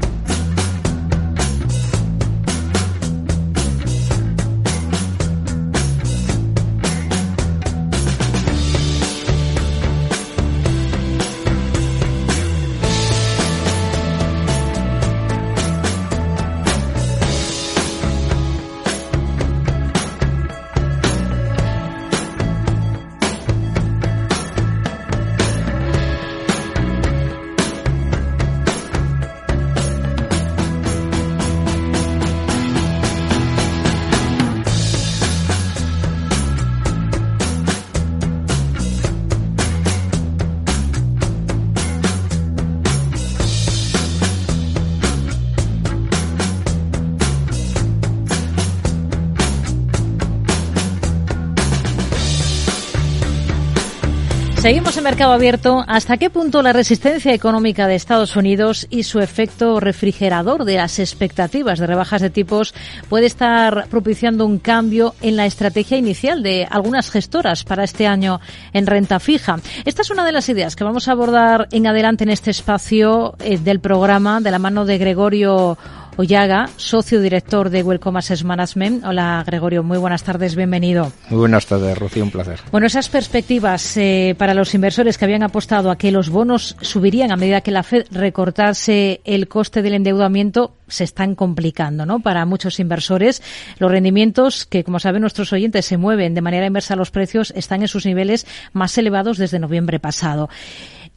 Seguimos en mercado abierto. ¿Hasta qué punto la resistencia económica de Estados Unidos y su efecto refrigerador de las expectativas de rebajas de tipos puede estar propiciando un cambio en la estrategia inicial de algunas gestoras para este año en renta fija? Esta es una de las ideas que vamos a abordar en adelante en este espacio eh, del programa de la mano de Gregorio Ollaga, socio director de Welcome Assets Management. Hola, Gregorio, muy buenas tardes, bienvenido. Muy buenas tardes, Rocío, un placer. Bueno, esas perspectivas eh, para los inversores que habían apostado a que los bonos subirían a medida que la Fed recortase el coste del endeudamiento se están complicando, ¿no? Para muchos inversores, los rendimientos que, como saben nuestros oyentes, se mueven de manera inversa a los precios, están en sus niveles más elevados desde noviembre pasado.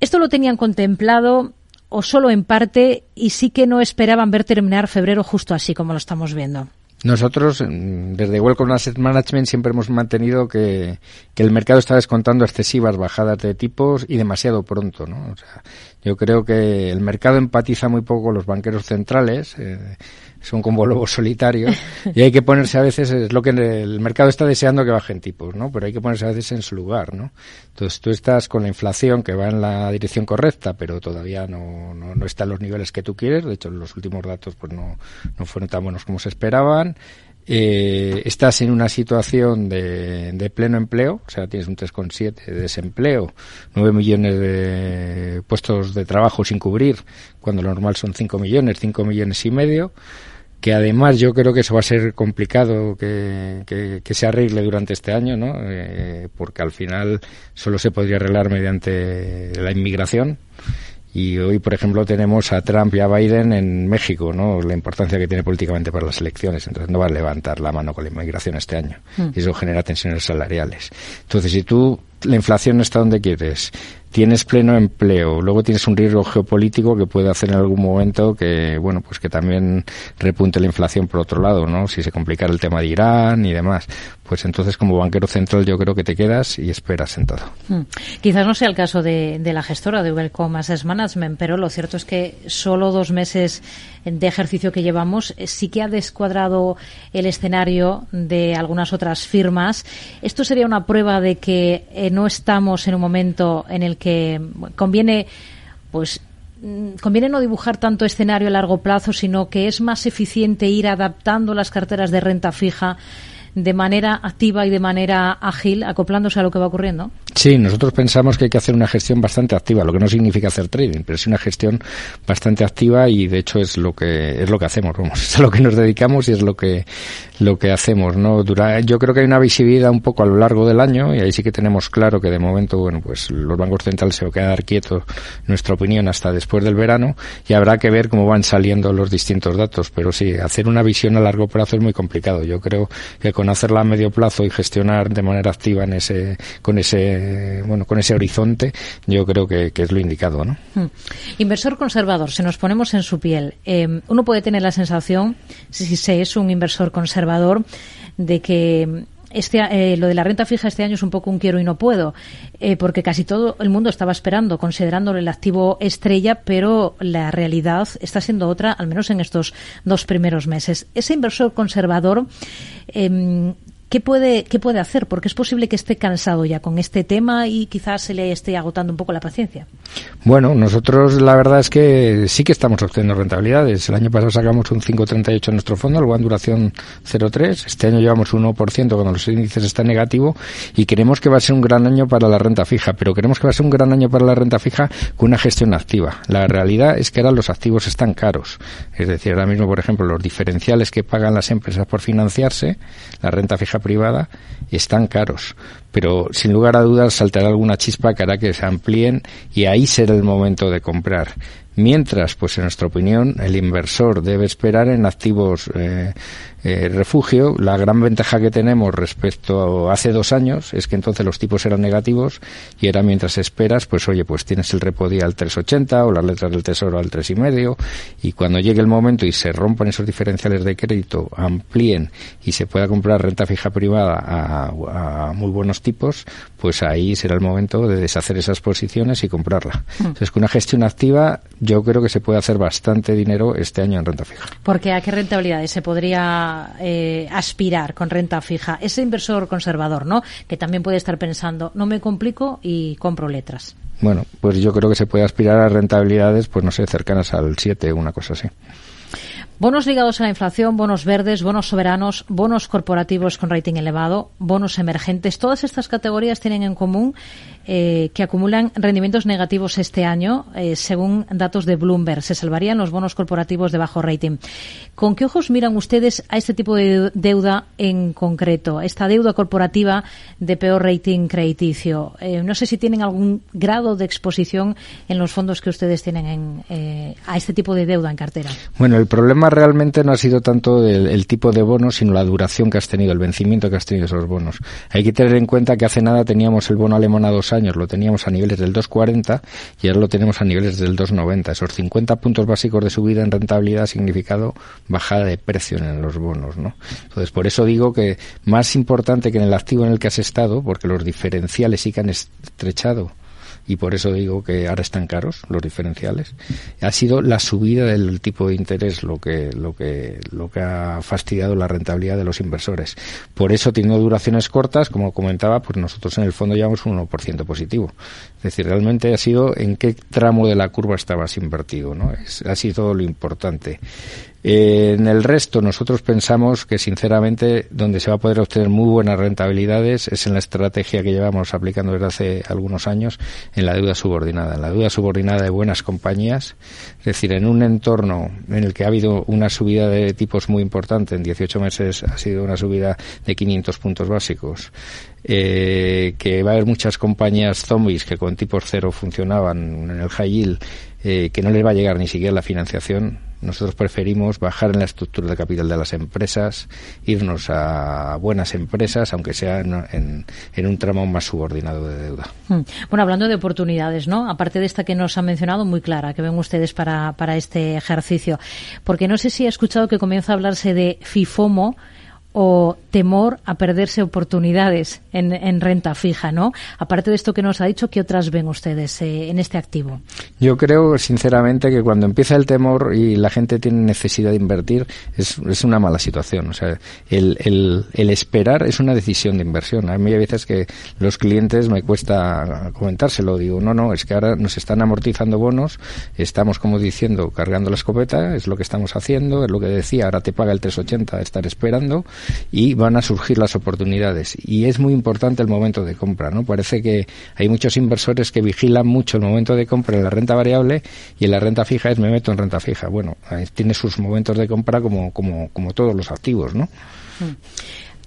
Esto lo tenían contemplado o solo en parte y sí que no esperaban ver terminar febrero justo así como lo estamos viendo? Nosotros, desde Welcome Asset Management, siempre hemos mantenido que, el mercado está descontando excesivas bajadas de tipos y demasiado pronto. ¿no? O sea, yo creo que el mercado empatiza muy poco con los banqueros centrales. Eh, son como lobos solitarios y hay que ponerse a veces, es lo que el mercado está deseando que bajen tipos, ¿no? Pero hay que ponerse a veces en su lugar, ¿no? Entonces tú estás con la inflación que va en la dirección correcta, pero todavía no, no, no está en los niveles que tú quieres, de hecho los últimos datos pues no, no fueron tan buenos como se esperaban, eh, estás en una situación de, de, pleno empleo, o sea, tienes un 3,7 de desempleo, 9 millones de puestos de trabajo sin cubrir, cuando lo normal son 5 millones, 5 millones y medio que además yo creo que eso va a ser complicado que, que, se arregle durante este año, ¿no? Eh, porque al final solo se podría arreglar mediante la inmigración. Y hoy, por ejemplo, tenemos a Trump y a Biden en México, ¿no? La importancia que tiene políticamente para las elecciones. Entonces no va a levantar la mano con la inmigración este año. Hmm. Y eso genera tensiones salariales. Entonces, si tú, la inflación no está donde quieres, tienes pleno empleo, luego tienes un riesgo geopolítico que puede hacer en algún momento que, bueno, pues que también repunte la inflación por otro lado, ¿no? Si se complicara el tema de Irán y demás, pues entonces como banquero central yo creo que te quedas y esperas sentado. Hmm. Quizás no sea el caso de, la gestora de Welcome Assets Management, pero lo cierto es que solo dos meses de ejercicio que llevamos eh, sí que ha descuadrado el escenario de algunas otras firmas. Esto sería una prueba de que eh, no estamos en un momento en el que conviene, pues, mm, conviene no dibujar tanto escenario a largo plazo, sino que es más eficiente ir adaptando las carteras de renta fija de manera activa y de manera ágil, acoplándose a lo que va ocurriendo? Sí, nosotros pensamos que hay que hacer una gestión bastante activa, lo que no significa hacer trading, pero es una gestión bastante activa y de hecho es lo que es lo que hacemos, vamos, es a lo que nos dedicamos y es lo que lo que hacemos, ¿no? Dura, yo creo que hay una visibilidad un poco a lo largo del año y ahí sí que tenemos claro que de momento, bueno, pues los bancos centrales se van a quedar quietos, nuestra opinión, hasta después del verano y habrá que ver cómo van saliendo los distintos datos, pero sí, hacer una visión a largo plazo es muy complicado. Yo creo que con hacerla a medio plazo y gestionar de manera activa en ese con ese eh, bueno, con ese horizonte, yo creo que, es lo indicado, ¿no? Hmm. Inversor conservador, si nos ponemos en su piel, eh, uno puede tener la sensación, si se es un inversor conservador, de que este, eh, lo de la renta fija este año es un poco un quiero y no puedo, porque casi todo el mundo estaba esperando, considerándolo el activo estrella, pero la realidad está siendo otra, al menos en estos dos primeros meses. Ese inversor conservador, em, ¿Qué puede, ¿Qué puede hacer? Porque es posible que esté cansado ya con este tema y quizás se le esté agotando un poco la paciencia. Bueno, nosotros la verdad es que sí que estamos obteniendo rentabilidades. El año pasado sacamos un 5,38 en nuestro fondo, luego en duración 0,3. Este año llevamos un 1% cuando los índices están negativos y queremos que va a ser un gran año para la renta fija, pero queremos que va a ser un gran año para la renta fija con una gestión activa. La realidad es que ahora los activos están caros. Es decir, ahora mismo, por ejemplo, los diferenciales que pagan las empresas por financiarse, la renta fija privada están caros. Pero sin lugar a dudas saltará alguna chispa que hará que se amplíen y ahí será el momento de comprar. Mientras, pues en nuestra opinión, el inversor debe esperar en activos eh, eh, refugio. La gran ventaja que tenemos respecto a hace dos años es que entonces los tipos eran negativos y era mientras esperas, pues oye, pues tienes el repo día al 3,80 o las letras del tesoro al 3,5 y cuando llegue el momento y se rompan esos diferenciales de crédito, amplíen y se pueda comprar renta fija privada a, muy buenos tipos, pues ahí será el momento de deshacer esas posiciones y comprarla. Mm. Entonces, con una gestión activa, yo creo que se puede hacer bastante dinero este año en renta fija. Porque a qué rentabilidades se podría eh, aspirar con renta fija, ese inversor conservador, ¿no? Que también puede estar pensando, no me complico y compro letras. Bueno, pues yo creo que se puede aspirar a rentabilidades, pues no sé, cercanas al 7, una cosa así. Bonos ligados a la inflación, bonos verdes, bonos soberanos, bonos corporativos con rating elevado, bonos emergentes. Todas estas categorías tienen en común eh, que acumulan rendimientos negativos este año, eh, según datos de Bloomberg. Se salvarían los bonos corporativos de bajo rating. ¿Con qué ojos miran ustedes a este tipo de deuda en concreto? Esta deuda corporativa de peor rating crediticio. Eh, no sé si tienen algún grado de exposición en los fondos que ustedes tienen en, a este tipo de deuda en cartera. Bueno, el problema realmente no ha sido tanto el, tipo de bono, sino la duración que has tenido, el vencimiento que has tenido esos bonos. Hay que tener en cuenta que hace nada teníamos el bono alemán a dos años lo teníamos a niveles del 2,40 y ahora lo tenemos a niveles del 2,90. Esos 50 puntos básicos de subida en rentabilidad ha significado bajada de precio en los bonos, ¿no? Entonces, por eso digo que más importante que en el activo en el que has estado, porque los diferenciales sí que han estrechado y por eso digo que ahora están caros los diferenciales. Ha sido la subida del tipo de interés lo que lo que lo que ha fastidiado la rentabilidad de los inversores. Por eso teniendo duraciones cortas, como comentaba, pues nosotros en el fondo llevamos un 1% positivo. Es decir, realmente ha sido en qué tramo de la curva estabas invertido, ¿no? Es, ha sido lo importante. Eh, en el resto, nosotros pensamos que, sinceramente, donde se va a poder obtener muy buenas rentabilidades es en la estrategia que llevamos aplicando desde hace algunos años en la deuda subordinada. En la deuda subordinada de buenas compañías, es decir, en un entorno en el que ha habido una subida de tipos muy importante, en 18 meses ha sido una subida de 500 puntos básicos. Eh, que va a haber muchas compañías zombies que con tipos cero funcionaban en el high yield, eh, que no les va a llegar ni siquiera la financiación nosotros preferimos bajar en la estructura de capital de las empresas, irnos a buenas empresas, aunque sea en, un tramo más subordinado de deuda. Hmm. Bueno, hablando de oportunidades, ¿no? Aparte de esta que nos ha mencionado, muy clara, que ven ustedes para, para este ejercicio. Porque no sé si ha escuchado que comienza a hablarse de FIFOMO, o temor a perderse oportunidades en, en, renta fija, ¿no? Aparte de esto que nos ha dicho, ¿qué otras ven ustedes eh, en este activo? Yo creo, sinceramente, que cuando empieza el temor y la gente tiene necesidad de invertir, es, es una mala situación. O sea, el, el, el, esperar es una decisión de inversión. A mí hay veces que los clientes me cuesta comentárselo. Digo, no, no, es que ahora nos están amortizando bonos, estamos, como diciendo, cargando la escopeta, es lo que estamos haciendo, es lo que decía, ahora te paga el 380, estar esperando y van a surgir las oportunidades. Y es muy el momento de compra, ¿no? Parece que hay muchos inversores que vigilan mucho el momento de compra en la renta variable y en la renta fija es me meto en renta fija. Bueno, tiene sus momentos de compra como, como, como todos los activos, ¿no? Mm.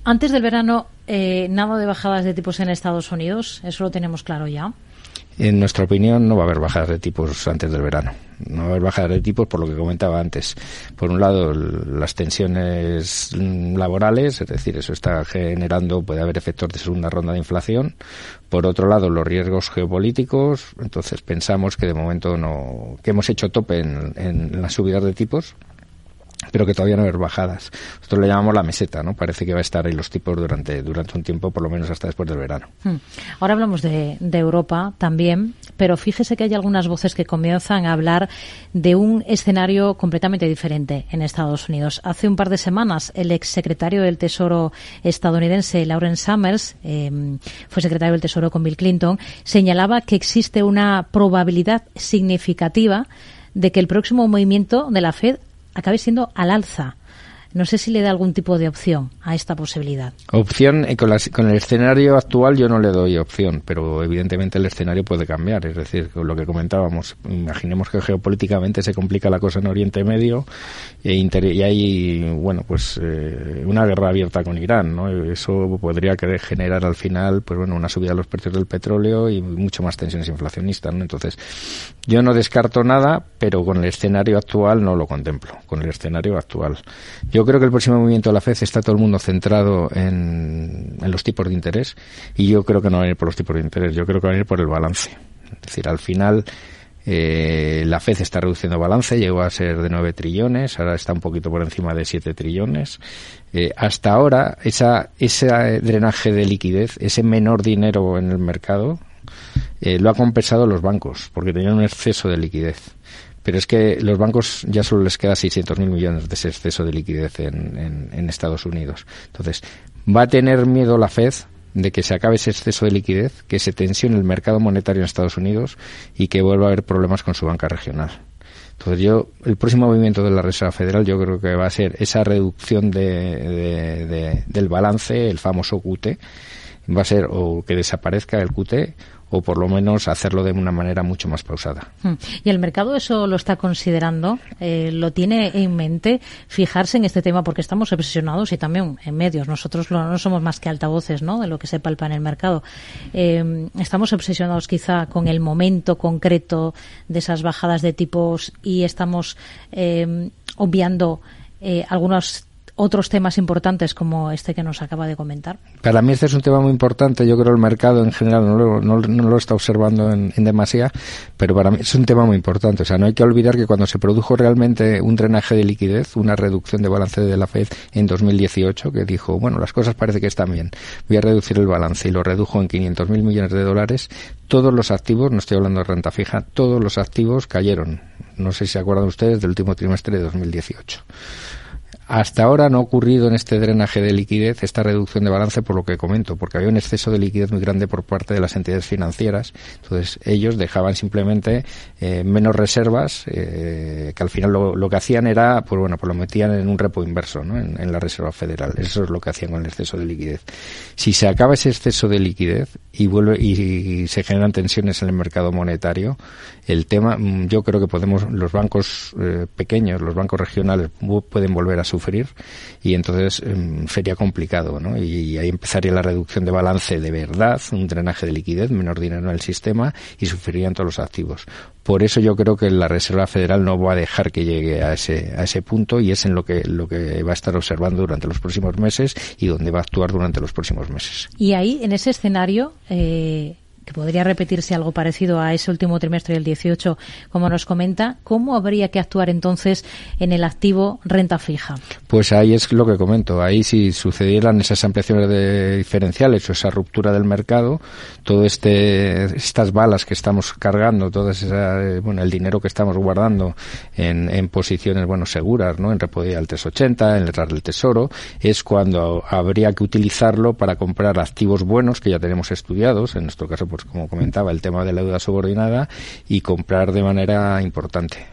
Antes del verano, eh, nada de bajadas de tipos en Estados Unidos, eso lo tenemos claro ya. En nuestra opinión, no va a haber bajadas de tipos antes del verano. No va a haber bajadas de tipos por lo que comentaba antes. Por un lado, las tensiones laborales, es decir, eso está generando, puede haber efectos de segunda ronda de inflación. Por otro lado, los riesgos geopolíticos. Entonces, pensamos que de momento no, que hemos hecho tope en, en las subidas de tipos pero que todavía no hay bajadas. Nosotros le llamamos la meseta, ¿no? Parece que va a estar ahí los tipos durante, durante un tiempo, por lo menos hasta después del verano. Hmm. Ahora hablamos de, Europa también, pero fíjese que hay algunas voces que comienzan a hablar de un escenario completamente diferente en Estados Unidos. Hace un par de semanas, el exsecretario del Tesoro estadounidense, Lauren Summers, em, fue secretario del Tesoro con Bill Clinton, señalaba que existe una probabilidad significativa de que el próximo movimiento de la Fed acabe siendo al alza. No sé si le da algún tipo de opción a esta posibilidad. Opción, eh, con, con, el escenario actual yo no le doy opción, pero evidentemente el escenario puede cambiar. Es decir, con lo que comentábamos, imaginemos que geopolíticamente se complica la cosa en Oriente Medio e y hay, bueno, pues eh, una guerra abierta con Irán, ¿no? Eso podría generar al final, pues bueno, una subida de los precios del petróleo y mucho más tensiones inflacionistas, ¿no? Entonces, yo no descarto nada, pero con el escenario actual no lo contemplo, con el escenario actual. Creo que el próximo movimiento de la FED está todo el mundo centrado en, los tipos de interés y yo creo que no va a ir por los tipos de interés, yo creo que va a ir por el balance. Es decir, al final eh, la FED está reduciendo balance, llegó a ser de 9 trillones, ahora está un poquito por encima de 7 trillones. Eh, hasta ahora, esa, ese drenaje de liquidez, ese menor dinero en el mercado, eh, lo ha compensado los bancos, porque tenían un exceso de liquidez pero es que los bancos ya solo les queda 600.000 millones de ese exceso de liquidez en, en, Estados Unidos. Entonces, va a tener miedo la Fed de que se acabe ese exceso de liquidez, que se tensione el mercado monetario en Estados Unidos y que vuelva a haber problemas con su banca regional. Entonces yo, el próximo movimiento de la Reserva Federal yo creo que va a ser esa reducción de, del balance, el famoso QT, va a ser o que desaparezca el QT o por lo menos hacerlo de una manera mucho más pausada. Hmm. ¿Y el mercado eso lo está considerando? Eh, ¿Lo tiene en mente fijarse en este tema? Porque estamos obsesionados y también en medios. Nosotros no somos más que altavoces ¿no? de lo que se palpa en el mercado. Eh, estamos obsesionados quizá con el momento concreto de esas bajadas de tipos y estamos eh, obviando algunos otros temas importantes como este que nos acaba de comentar? Para mí este es un tema muy importante. Yo creo el mercado en general no lo, no, lo está observando en, en, demasía, pero para mí es un tema muy importante. O sea, no hay que olvidar que cuando se produjo realmente un drenaje de liquidez, una reducción de balance de la Fed en 2018, que dijo, bueno, las cosas parece que están bien, voy a reducir el balance y lo redujo en 500 mil millones de dólares, todos los activos, no estoy hablando de renta fija, todos los activos cayeron. No sé si se acuerdan ustedes del último trimestre de 2018. Hasta ahora no ha ocurrido en este drenaje de liquidez esta reducción de balance por lo que comento, porque había un exceso de liquidez muy grande por parte de las entidades financieras. Entonces ellos dejaban simplemente eh, menos reservas, eh, que al final lo, que hacían era, pues bueno, pues lo metían en un repo inverso, ¿no? En, la Reserva Federal. Eso es lo que hacían con el exceso de liquidez. Si se acaba ese exceso de liquidez y vuelve y, se generan tensiones en el mercado monetario, el tema, mm, yo creo que podemos, los bancos eh, pequeños, los bancos regionales pueden volver a su sufrir y entonces em, sería complicado, ¿no? Y, ahí empezaría la reducción de balance de verdad, un drenaje de liquidez, menor dinero en el sistema y sufrirían todos los activos. Por eso yo creo que la Reserva Federal no va a dejar que llegue a ese, a ese punto y es en lo que, lo que va a estar observando durante los próximos meses y donde va a actuar durante los próximos meses. Y ahí, en ese escenario, eh, que podría repetirse algo parecido a ese último trimestre del 18, como nos comenta, ¿cómo habría que actuar entonces en el activo renta fija? Pues ahí es lo que comento. Ahí si sucedieran esas ampliaciones de diferenciales o esa ruptura del mercado, todo este estas balas que estamos cargando, todo ese bueno, el dinero que estamos guardando en, en posiciones bueno seguras, ¿no? En repo al 380, en letras del tesoro, es cuando habría que utilizarlo para comprar activos buenos que ya tenemos estudiados, en nuestro caso pues como comentaba, el tema de la deuda subordinada y comprar de manera importante.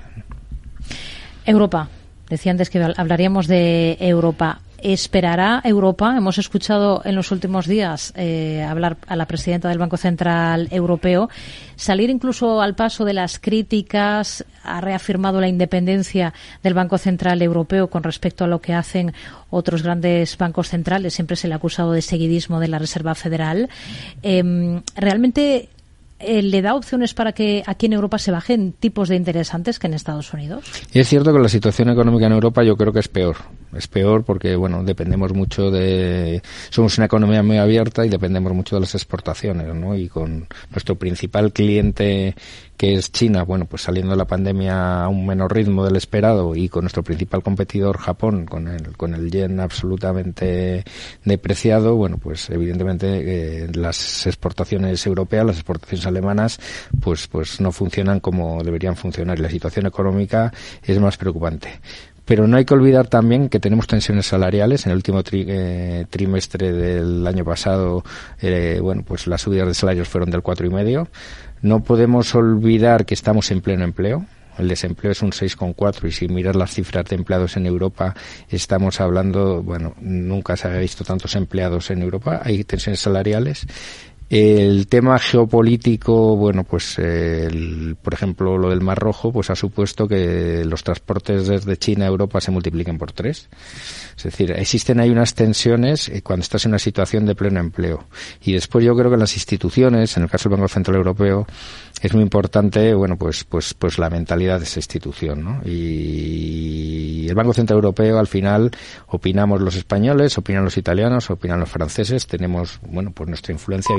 Europa. Decía antes que hablaríamos de Europa. ¿Esperará Europa? Hemos escuchado en los últimos días eh, hablar a la presidenta del Banco Central Europeo, salir incluso al paso de las críticas, ha reafirmado la independencia del Banco Central Europeo con respecto a lo que hacen otros grandes bancos centrales. Siempre se le ha acusado de seguidismo de la Reserva Federal. Em, ¿Realmente eh, le da opciones para que aquí en Europa se bajen tipos de interés antes que en Estados Unidos? Y es cierto que la situación económica en Europa yo creo que es peor. Es peor porque, bueno, dependemos mucho de... Somos una economía muy abierta y dependemos mucho de las exportaciones, ¿no? Y con nuestro principal cliente que es China, bueno, pues saliendo de la pandemia a un menor ritmo del esperado y con nuestro principal competidor Japón, con el, con el yen absolutamente depreciado, bueno, pues evidentemente eh, las exportaciones europeas, las exportaciones alemanas, pues, pues no funcionan como deberían funcionar y la situación económica es más preocupante. Pero no hay que olvidar también que tenemos tensiones salariales. En el último eh, trimestre del año pasado, eh, bueno, pues las subidas de salarios fueron del cuatro y medio. No podemos olvidar que estamos en pleno empleo. El desempleo es un 6,4 y si miras las cifras de empleados en Europa, estamos hablando, bueno, nunca se ha visto tantos empleados en Europa. Hay tensiones salariales el tema geopolítico, bueno, pues por ejemplo lo del Mar Rojo, pues ha supuesto que los transportes desde China a Europa se multipliquen por tres. Es decir, existen ahí unas tensiones eh, cuando estás en una situación de pleno empleo. Y después yo creo que las instituciones, en el caso del Banco Central Europeo, es muy importante, bueno, pues, pues, pues la mentalidad de esa institución, ¿no? Y el Banco Central Europeo, al final, opinamos los españoles, opinan los italianos, opinan los franceses, tenemos, bueno, pues nuestra influencia